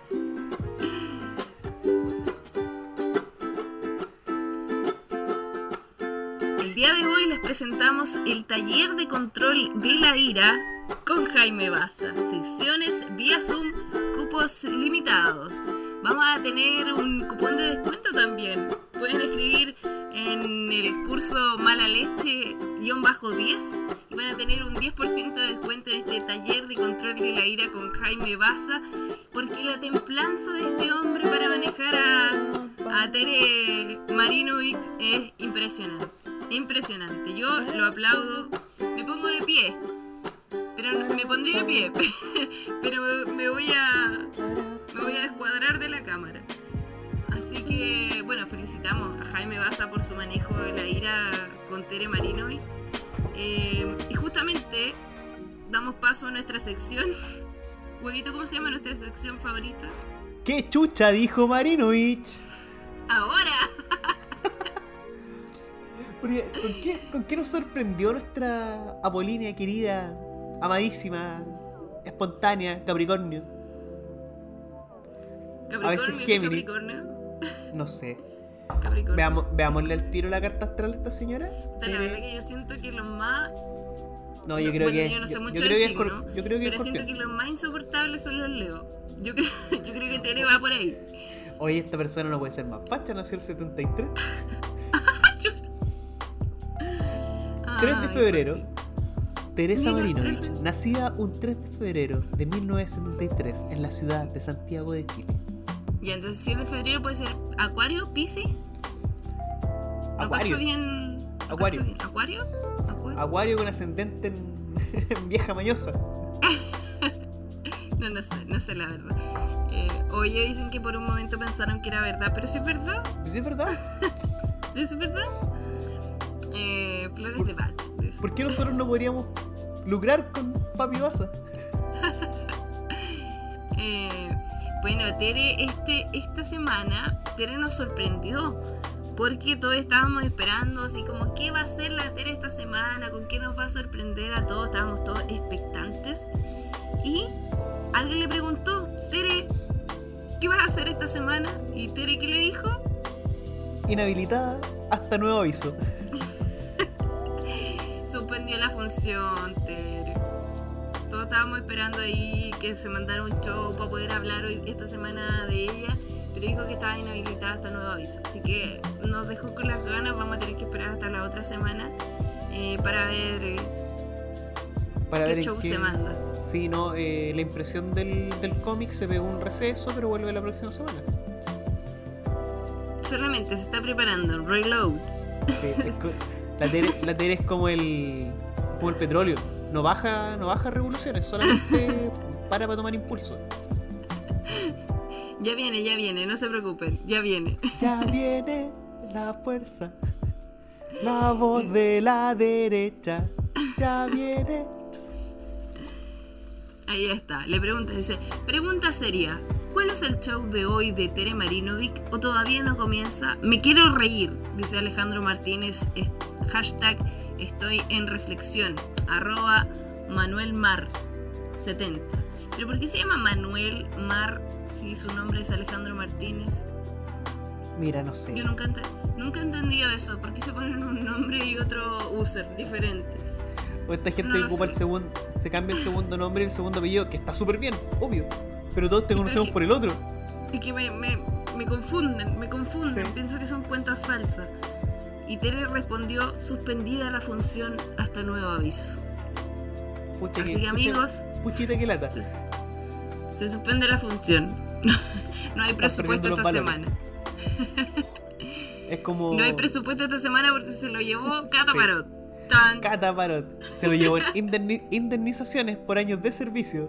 Día de hoy les presentamos el taller de control de la ira con Jaime Baza. Secciones vía Zoom, cupos limitados. Vamos a tener un cupón de descuento también. Pueden escribir en el curso Mala Leche-10 y van a tener un 10% de descuento en este taller de control de la ira con Jaime Baza. Porque la templanza de este hombre para manejar a, a Tere Marinovic es impresionante. Impresionante. Yo lo aplaudo. Me pongo de pie. Pero me pondría de pie. Pero me- voy a. Me voy a descuadrar de la cámara. Así que, bueno, felicitamos a Jaime Baza por su manejo de la ira con Tere Marinovic. Eh, y justamente damos paso a nuestra sección. Huevito, ¿cómo se llama nuestra sección favorita? ¿Qué chucha dijo Marinovich? Ahora. Porque, ¿con, qué, ¿Con qué nos sorprendió nuestra Apolínea querida, amadísima, espontánea, Capricornio? Capricornio, veces ¿qué Géminis. Capricornio. No sé. Capricornio. Veamos, veámosle al tiro la carta astral a esta señora. La verdad que yo siento que los más. No, yo creo bueno, que yo no sé yo, mucho yo de creo que signo, yo creo que pero siento que los más insoportables son los Leo. Yo creo, yo creo que Tere va por ahí. Oye, esta persona no puede ser más facha, nació el 73. 3 de febrero, Teresa Marinovich, nacida un 3 de febrero de 1973 en la ciudad de Santiago de Chile. Ya, entonces 7 de febrero puede ser Acuario, Pisces. Acuario. bien. Acuario. bien. ¿Acuario? ¿Acuario? Acuario con ascendente en, en vieja mañosa. No, no sé, no sé la verdad. Eh, oye, dicen que por un momento pensaron que era verdad, pero si es verdad, sí, es verdad. ¿eso es verdad? Eh, flores de Bach. ¿Por qué nosotros no podríamos lucrar con Papi Baza? Eh, bueno, Tere, este, esta semana Tere nos sorprendió. Porque todos estábamos esperando, así como, ¿qué va a hacer la Tere esta semana? ¿Con qué nos va a sorprender a todos? Estábamos todos expectantes. Y alguien le preguntó, Tere, ¿qué vas a hacer esta semana? Y Tere, ¿qué le dijo? Inhabilitada hasta nuevo aviso. Suspendió la función, Tere. Todos estábamos esperando ahí que se mandara un show para poder hablar hoy, esta semana de ella, pero dijo que estaba inhabilitada hasta nuevo aviso. Así que nos dejó con las ganas, vamos a tener que esperar hasta la otra semana eh, para ver eh, Para ver qué en show qué- se manda. Sí, no, eh, la impresión del, del cómic se pegó un receso, pero vuelve la próxima semana. Solamente se está preparando, reload. Sí, la, Tere, la Tere es como el, como el petróleo. No baja, no baja revoluciones, solamente para para tomar impulso. Ya viene, ya viene, no se preocupen, ya viene. Ya viene la fuerza. La voz de la derecha ya viene. Ahí está, le pregunta, dice, pregunta seria, ¿cuál es el show de hoy de Tere Marinovic o todavía no comienza? Me quiero reír, dice Alejandro Martínez, hashtag estoy en reflexión, arroba Manuel Mar 70. ¿Pero por qué se llama Manuel Mar si su nombre es Alejandro Martínez? Mira, no sé. Yo nunca, ente- nunca he entendido eso, ¿por qué se ponen un nombre y otro user diferente? O esta gente No ocupa el segundo, se cambia el segundo nombre y el segundo apellido, que está súper bien, obvio. Pero todos te Sí, conocemos que- por el otro. Es que me, me, me confunden, me confunden, Sí. pienso que son cuentas falsas. Y Tere respondió, suspendida la función hasta nuevo aviso. Pucha Así que- amigos, Puchita que lata. se, se suspende la función. no hay presupuesto esta semana. Es como. No hay presupuesto esta semana porque se lo llevó Cata Sí. Tan. Se lo llevó en indemni- indemnizaciones por años de servicio.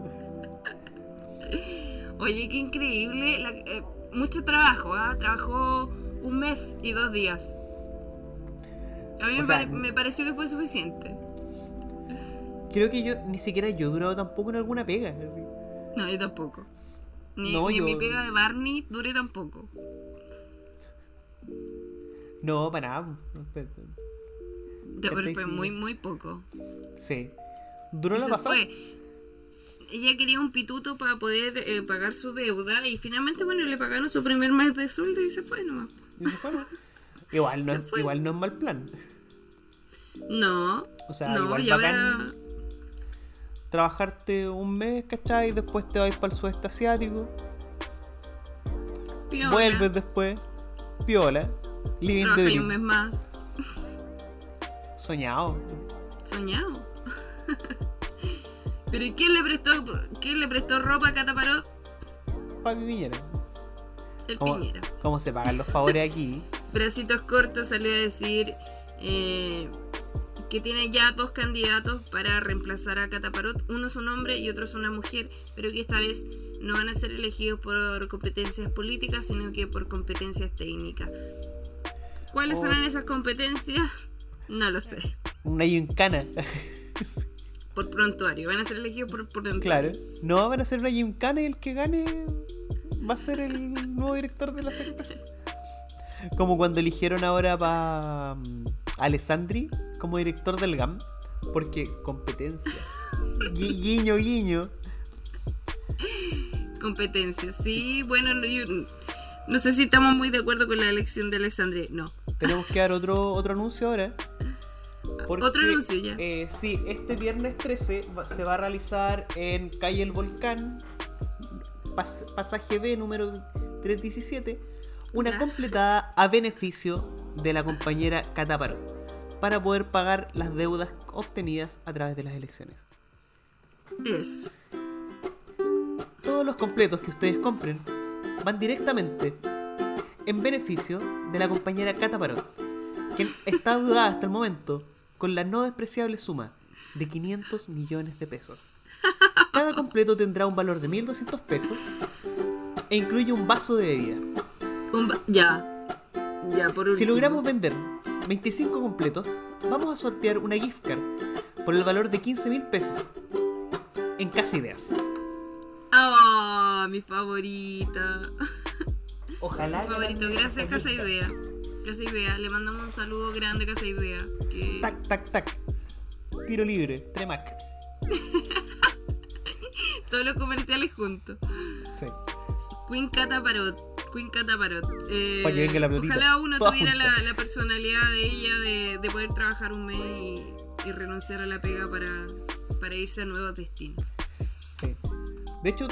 Oye, qué increíble. la- eh, mucho trabajo, ¿ah? Trabajó un mes y dos días. A mí me, sea, pare- me pareció que fue suficiente. Creo que yo ni siquiera yo he durado tampoco en alguna pega. así. No, yo tampoco. Ni, No, ni yo- mi pega de Barney duré tampoco. No, para nada. Pero fue muy, muy poco. Sí. Duró Y la pasada. fue. Ella quería un pituto para poder eh, pagar su deuda y finalmente, bueno, le pagaron su primer mes de sueldo y se fue nomás. Y se fue, ¿no? Igual no, es, igual no es mal plan. No. O sea, no, igual y ahora... bacán. Trabajarte un mes, ¿cachai? Después te vas para el sudeste asiático. piola, Vuelves después. Piola. Living the ahí un dream. mes más. Soñado. Soñado. Pero ¿y quién le prestó, quién le prestó ropa a Cataparot? Papi Piñera. El ¿Cómo, Piñera. ¿Cómo se pagan los favores aquí? Bracitos Cortos salió a decir eh, que tiene ya dos candidatos para reemplazar a Cataparot. Uno es un hombre y otro es una mujer, pero que esta vez no van a ser elegidos por competencias políticas, sino que por competencias técnicas. ¿Cuáles Oh. serán esas competencias? No lo sé. Una gincana. Por prontuario. Van a ser elegidos por prontuario. claro. No, van a hacer una gincana y el que gane va a ser el nuevo director de la secta. Como cuando eligieron ahora para Alessandri como director del GAM. Porque competencia. Gui- guiño, guiño. Competencias. Sí, bueno, no, yo- no sé si estamos muy de acuerdo con la elección de Alessandria. No. Tenemos que dar otro, otro anuncio ahora. Porque, Otro anuncio ya. eh, sí, este viernes 13 va- se va a realizar en Calle El Volcán, pas- pasaje B número 317, una completada a beneficio de la compañera Cataparo para poder pagar las deudas obtenidas a través de las elecciones. Es. Todos los completos que ustedes compren van directamente en beneficio de la compañera Cataparot, quien está dudada hasta el momento con la no despreciable suma de 500 millones de pesos. Cada completo tendrá un valor de 1.200 pesos e incluye un vaso de bebida. Un ya. Ya, por último. Si logramos vender 25 completos, vamos a sortear una gift card por el valor de 15 mil pesos en Casa Ideas. Ah, mi favorita. Ojalá. Mi favorito. Gracias, Casa Idea. Casa Idea. Le mandamos un saludo grande a Casa Idea. Que Tac, tac, tac. Tiro libre, Tremac. todos los comerciales juntos. Sí. Queen Cata Parot. Queen Cata Parot. Eh, Pa' que venga la platita. Ojalá uno tuviera la, personalidad de ella de, de poder trabajar un mes y, y renunciar a la pega para, para irse a nuevos destinos. Sí. De hecho,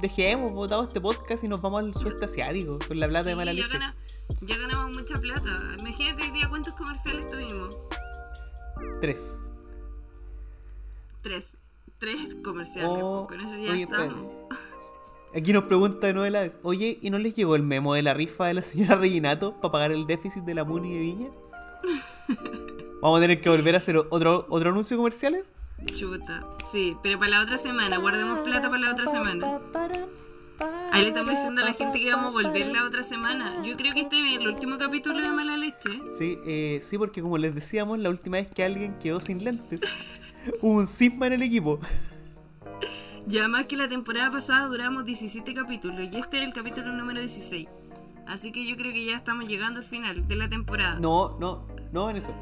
dejemos votado este podcast y nos vamos al sudeste asiático con la plata de mala ya, leche. gana- ya ganamos mucha plata. Imagínate hoy día cuántos comerciales tuvimos. Tres. Tres. Tres comerciales. Oh, pues, con eso ya oye, estamos. Aquí nos pregunta de nuevo la vez. Oye, ¿y no les llegó el memo de la rifa de la señora Reginato para pagar el déficit de la Muni de Viña? Vamos a tener que volver a hacer otro, otro anuncio comerciales. Chuta. Sí, pero para la otra semana. Guardemos plata para la otra semana. Ahí le estamos diciendo a la gente que vamos a volver la otra semana. Yo creo que este es el último capítulo de Mala Leche. Sí, eh, sí, porque como les decíamos, la última vez que alguien quedó sin lentes, hubo un cisma en el equipo. Y además que la temporada pasada duramos 17 capítulos y este es el capítulo número 16. Así que yo creo que ya estamos llegando al final de la temporada. No, no, no en eso.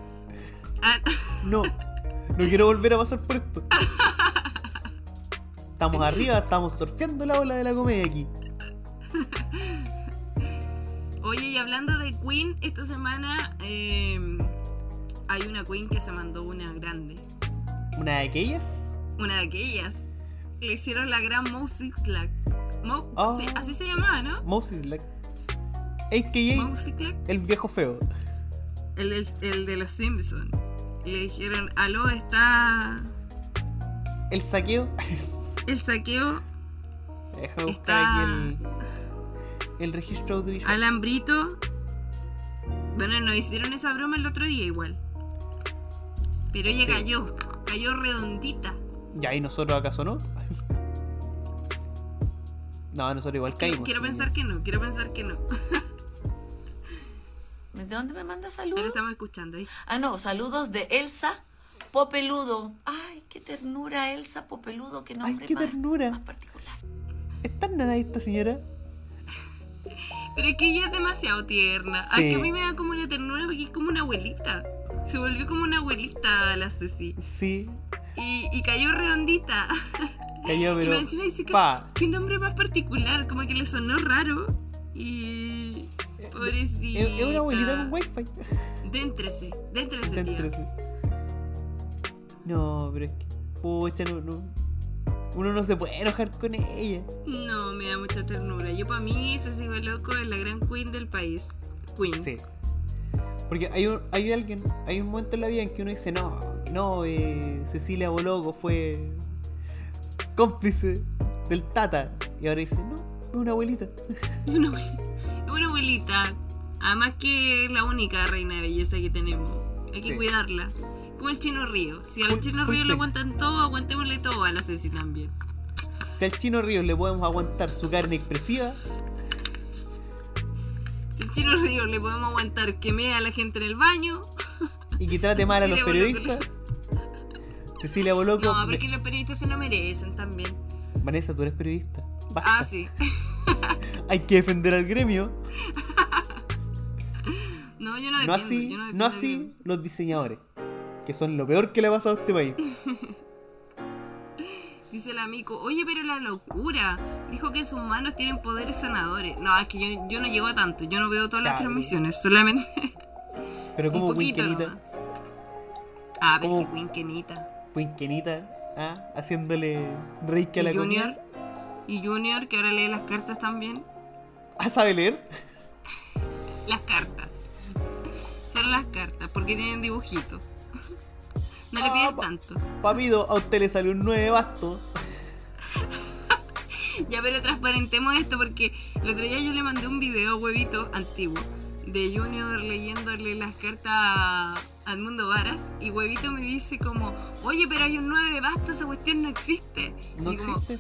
Ah, No, no quiero volver a pasar por esto. Estamos arriba, estamos surfeando la ola de la comedia aquí. Oye, y hablando de Queen, esta semana eh, hay una Queen que se mandó una grande. Una de aquellas. Una de aquellas. Le hicieron la gran Mousy Clack. Mo Oh. sí, así se llamaba, ¿no? Moses Black. AKA el viejo feo. El, el de los Simpsons. Le dijeron, aló, está El saqueo. el saqueo buscar Está- aquí el, el registro audiovisual. Alambrito. Bueno, nos hicieron esa broma el otro día igual. Pero ella Sí. cayó, cayó redondita. Ya, ¿y nosotros acaso no? No, nosotros igual Quiero, caímos. quiero sí. pensar que no, quiero pensar que no. ¿De dónde me manda saludos? estamos escuchando ahí. Ah, no, saludos de Elsa Popeludo. Ay, qué ternura, Elsa Popeludo, qué nombre qué más, ternura. más particular. ¿Es tan nana esta señora? Pero es que ella es demasiado tierna. Sí. Ay, que a mí me da como una ternura porque es como una abuelita. Se volvió como una abuelita la Ceci. Sí, Y, y cayó redondita. cayó, y pero. me dice Pa. qué nombre más particular, como que le sonó raro. Y. Pobrecita. Es es una abuelita con wifi. Déntrese, déntrese, tía. Céntrese. No, pero es que. Pucha, no, no. Uno no se puede enojar con ella. No, me da mucha ternura. Yo para mí, Ceci loco es la gran queen del país. Queen. Sí. Porque hay, un, hay alguien, hay un momento en la vida en que uno dice, no, no, eh, Cecilia Boloco fue cómplice del Tata. Y ahora dice, no, es una abuelita. Es una una abuelita. Además que es la única reina de belleza que tenemos. Hay que Sí. cuidarla. Como el chino río. Si al chino río le aguantan todo, aguantémosle todo a la Ceci también. Si al chino Ríos le podemos aguantar su carne expresiva, Si al chino río le podemos aguantar que mea a la gente en el baño. y que trate mal a los periodistas, Cecilia Boloco. No, me- porque los periodistas se lo merecen también. Vanessa, tú eres periodista. Basta. Ah, sí. Hay que defender al gremio. No, yo no No defiendo. así, yo no, no defiendo así los diseñadores, que son lo peor que le ha pasado a este país. Dice el amigo, oye, pero la locura. Dijo que sus manos tienen poderes sanadores. No, es que yo, yo no llego a tanto. Yo no veo todas las transmisiones, solamente Pero un como poquito. Winkenita, nomás. Ah, pero ¿Cómo? que Winkenita. Winkenita, ah, haciéndole reiki a la Junior. comida. Y Junior, que ahora lee las cartas también. Ah, ¿sabe leer? Las cartas. Son las cartas, porque tienen dibujitos. No le Ah, pides tanto. Papito, a usted le salió un 9 basto. Ya, pero transparentemos esto porque el otro día yo le mandé un video, huevito, antiguo, de Junior leyéndole las cartas a Edmundo Varas y huevito me dice como, oye, pero hay un 9 de basto, esa cuestión no existe. No y como, existe,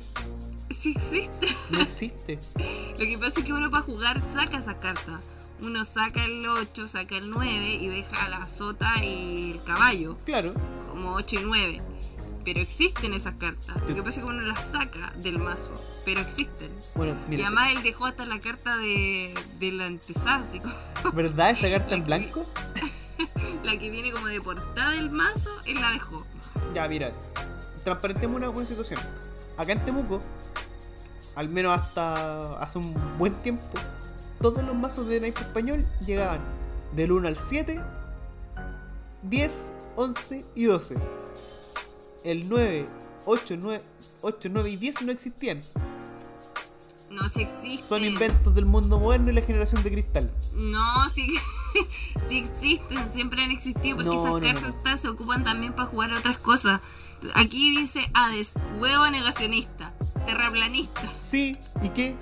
sí existe. no existe. Lo que pasa es que uno para jugar saca esas cartas. Uno saca el 8, saca el 9 y deja la sota y el caballo, Claro, como 8 y 9. Pero existen esas cartas. Lo que pasa es que uno las saca del mazo, pero existen. bueno, Y mira, además él dejó hasta la carta de, de la antesada, como- ¿verdad esa carta en blanco? la que viene como de portada del mazo, él la dejó. Ya, mira, transparentemos una buena situación. Acá en Temuco, al menos hasta hace un buen tiempo, todos los mazos de Naipe Español llegaban del 1 al 7, 10, 11 y 12. El 9, 8, 9, 8, 9 y 10 no existían. No, si existe. Son inventos del mundo moderno y la generación de cristal. No, sí, sí existen, siempre han existido porque No, esas no, cartas no. se ocupan también para jugar a otras cosas. Aquí dice Hades, huevo negacionista, terraplanista. Sí, ¿y qué?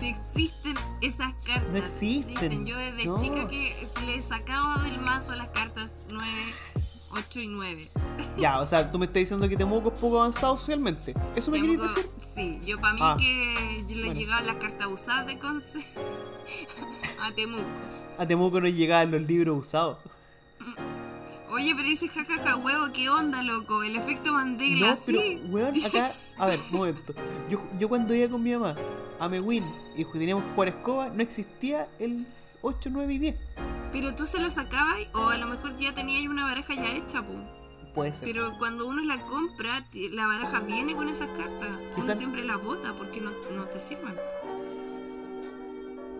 Si existen esas cartas. No existen, Yo desde chica que le he sacado del mazo las cartas 9, 8 y 9. Ya, o sea, tú me estás diciendo que Temuco es poco avanzado socialmente. ¿Eso me querías decir? Sí, yo para mí Ah, que le bueno. llegaban las cartas usadas de Conce a Temuco. A Temuco no llegaban los libros usados. Oye, pero dice jajaja huevo, ¿qué onda, loco? El efecto Mandela, No, pero, sí. weón, acá. A ver, un momento. Yo, yo cuando iba con mi mamá a Mewin y teníamos que jugar escoba, no existía el 8, 9 y 10. Pero tú se lo sacabas o a lo mejor ya tenías una baraja ya hecha, pu. Puede ser. Pero cuando uno la compra, la baraja viene con esas cartas. Uno Quizás- siempre las bota porque no, no te sirven.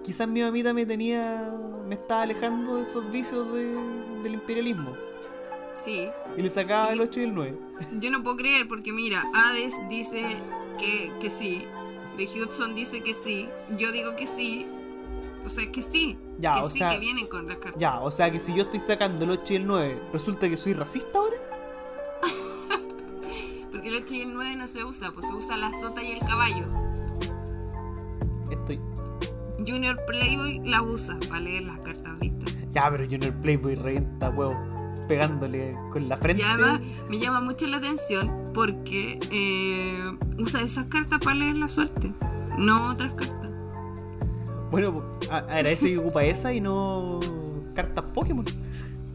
Quizás mi mamita me tenía. me estaba alejando de esos vicios de- del imperialismo. Sí. Y le sacaba el 8 y el 9. Yo no puedo creer porque mira, Hades dice que, que sí. De Hudson dice que sí. Yo digo que sí. O sea, que sí. Ya, que o sí, sea- que vienen con las cartas. Ya, o sea que si yo estoy sacando el 8 y el 9, ¿resulta que soy racista ahora? Porque el 8 y el 9 no se usa, pues se usa la sota y el caballo. Estoy. Junior Playboy la usa para leer las cartas, ¿viste? Ya, pero Junior Playboy revienta huevo. Pegándole con la frente. Y además me llama mucho la atención porque eh, usa esas cartas para leer la suerte, no otras cartas. Bueno, a- agradece que ocupa esa y no cartas Pokémon.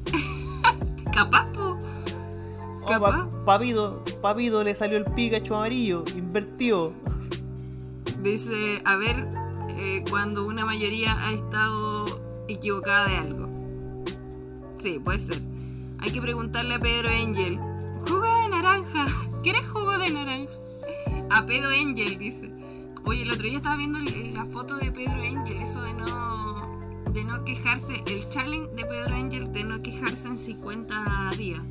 Capaz, po. Oh, Capaz. pa- papito, papito le salió el Pikachu amarillo, invertido. Dice, a ver, eh, cuando una mayoría ha estado equivocada de algo. Sí, puede ser. Hay que preguntarle a Pedro Angel. Jugo de naranja. ¿Quieres jugo de naranja? A Pedro Angel, dice. Oye, el otro día estaba viendo el- la foto de Pedro Angel, eso de no, de no quejarse, el challenge de Pedro Angel de no quejarse en 50 días.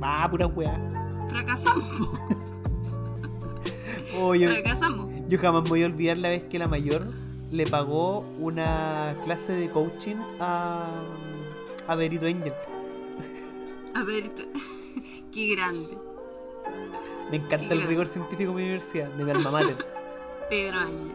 Ah, pura weá. Fracasamos, Oye, fracasamos. yo jamás voy a olvidar la vez que la mayor le pagó una clase de coaching a, a Berito Angel. A ver, t- qué grande. Me encanta Qué el rigor científico de mi universidad, de mi alma mater. Pedro Ángel.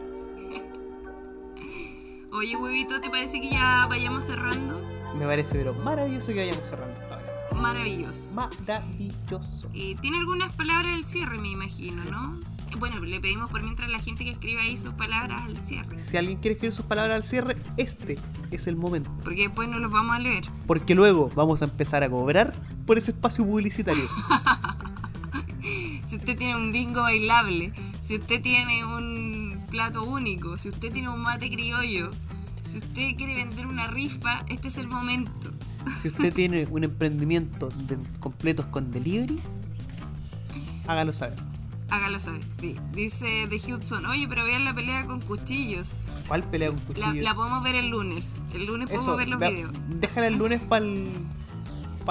Oye, huevito, ¿te parece que ya vayamos cerrando? Me parece pero maravilloso que vayamos cerrando esta hora. Maravilloso. Maravilloso. Eh, Tiene algunas palabras al cierre, me imagino, ¿no? Bueno, le pedimos por mientras la gente que escriba ahí sus palabras al cierre. Si alguien quiere escribir sus palabras al cierre, este es el momento. Porque después no los vamos a leer. Porque luego vamos a empezar a cobrar por ese espacio publicitario. Si usted tiene un bingo bailable, si usted tiene un plato único, si usted tiene un mate criollo, si usted quiere vender una rifa, este es el momento. Si usted tiene un emprendimiento de completos con delivery, hágalo saber. Hágalo saber, sí. Dice de Hudson, oye, pero vean la pelea con cuchillos. ¿Cuál pelea con La, cuchillo? la podemos ver el lunes. El lunes podemos ver los videos. déjala el lunes para el,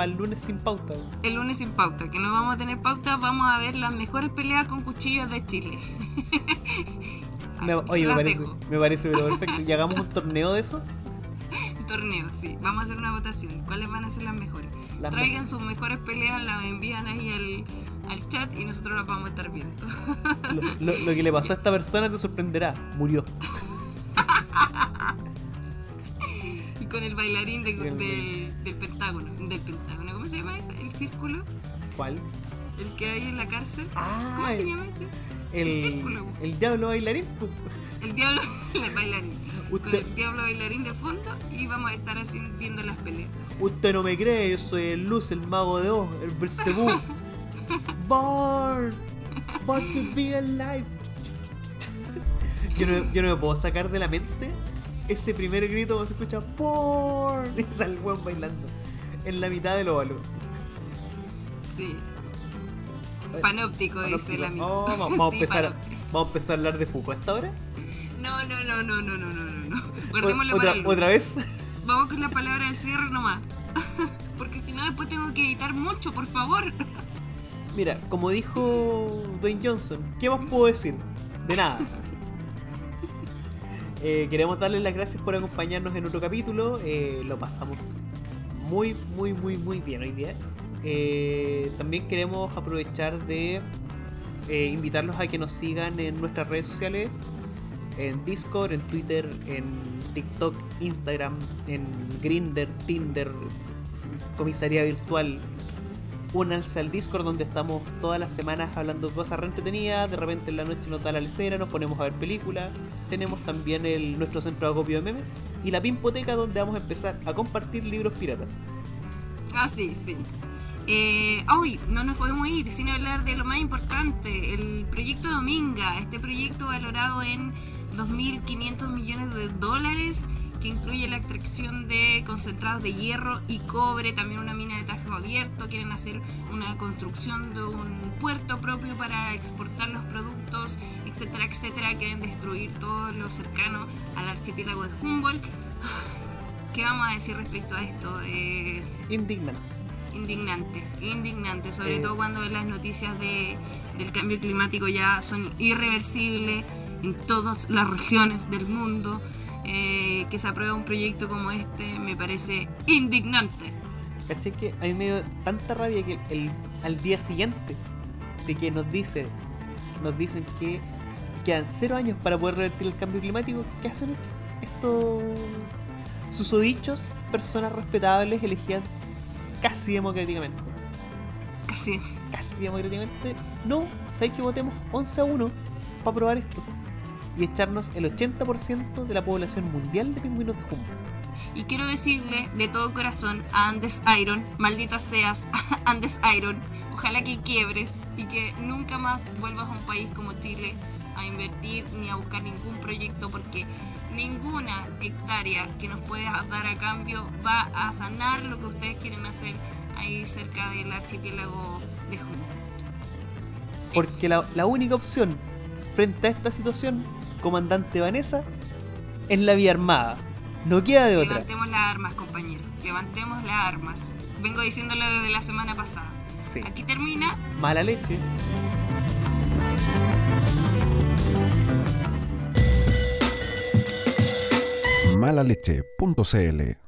el lunes sin pauta. El lunes sin pauta, que no vamos a tener pauta, vamos a ver las mejores peleas con cuchillos de Chile. Me- oye, me parece, me parece pero perfecto. Y hagamos un torneo de eso. Torneo, sí. Vamos a hacer una votación. ¿Cuáles van a ser las mejores? Las Traigan sus mejores peleas, las envían ahí al, al chat y nosotros las vamos a estar viendo. Lo, lo- lo que le pasó a esta persona te sorprenderá. Murió. con el bailarín de- El- del, del Pentágono. Del Pentágono. ¿Cómo se llama ese? ¿El círculo? ¿Cuál? ¿El que hay en la cárcel? Ah, ¿Cómo se el- llama ese? El, El círculo. el diablo bailarín. El diablo bailarín. Con el diablo bailarín de fondo y vamos a estar haciendo viendo las peleas. Usted no me cree, yo soy el Luz, el mago de Oz, el Belzebú. Born, born to be alive. Yo no, yo no me puedo sacar de la mente ese primer grito se escucha por y sale weón bailando en la mitad del óvalo. Sí. Panóptico, dice la misma. Oh, vamos, sí, a empezar, vamos a empezar a hablar de Foucault hasta ahora. No, no, no, no, no, no, no, no. Guardémoslo ¿Otra, para el... ¿Otra vez? Vamos con la palabra del cierre nomás. Porque si no, después tengo que editar mucho, por favor. Mira, como dijo Dwayne Johnson, ¿qué más puedo decir? De nada. Eh, queremos darles las gracias por acompañarnos en otro capítulo. Eh, lo pasamos muy, muy, muy, muy bien hoy día. Eh, también queremos aprovechar de invitarlos a que nos sigan en nuestras redes sociales. En Discord, en Twitter, en TikTok, Instagram, en Grinder, Tinder, Comisaría Virtual, únanse al Discord donde estamos todas las semanas hablando cosas re entretenidas. De repente en la noche nos da la lecera, nos ponemos a ver películas. Tenemos también el, nuestro centro de acopio de memes y la Pimpoteca donde vamos a empezar a compartir libros piratas. Ah, sí, sí. Eh, hoy no nos podemos ir sin hablar de lo más importante, el proyecto Dominga, este proyecto valorado en 2.500 millones de dólares que incluye la extracción de concentrados de hierro y cobre, también una mina de tajo abierto, quieren hacer una construcción de un puerto propio para exportar los productos, etcétera, etcétera, quieren destruir todo lo cercano al archipiélago de Humboldt. ¿Qué vamos a decir respecto a esto? Eh, Indignante. indignante, indignante, sobre Sí. todo cuando las noticias de, del cambio climático ya son irreversibles en todas las regiones del mundo. Eh, que se apruebe un proyecto como este me parece indignante. ¿Cachai? Que a mí me dio tanta rabia que el, al día siguiente de que nos dice nos dicen que quedan cero años para poder revertir el cambio climático, ¿qué hacen estos susodichos, personas respetables elegidas casi democráticamente? Casi. Casi democráticamente. No, ¿sabéis que votemos 11 a 1 para aprobar esto? Y echarnos el 80% de la población mundial de pingüinos de Humboldt. Y quiero decirle de todo corazón a Andes Iron, maldita seas, Andes Iron, ojalá que quiebres y que nunca más vuelvas a un país como Chile a invertir ni a buscar ningún proyecto porque ninguna hectárea que nos pueda dar a cambio va a sanar lo que ustedes quieren hacer ahí cerca del archipiélago de Humboldt. Porque la, la única opción frente a esta situación, comandante Vanessa, es la vía armada. No queda de otra. Levantemos las armas, compañeros. Levantemos las armas. Vengo diciéndolo desde la semana pasada. Sí. Aquí termina Mala leche. malaleche.cl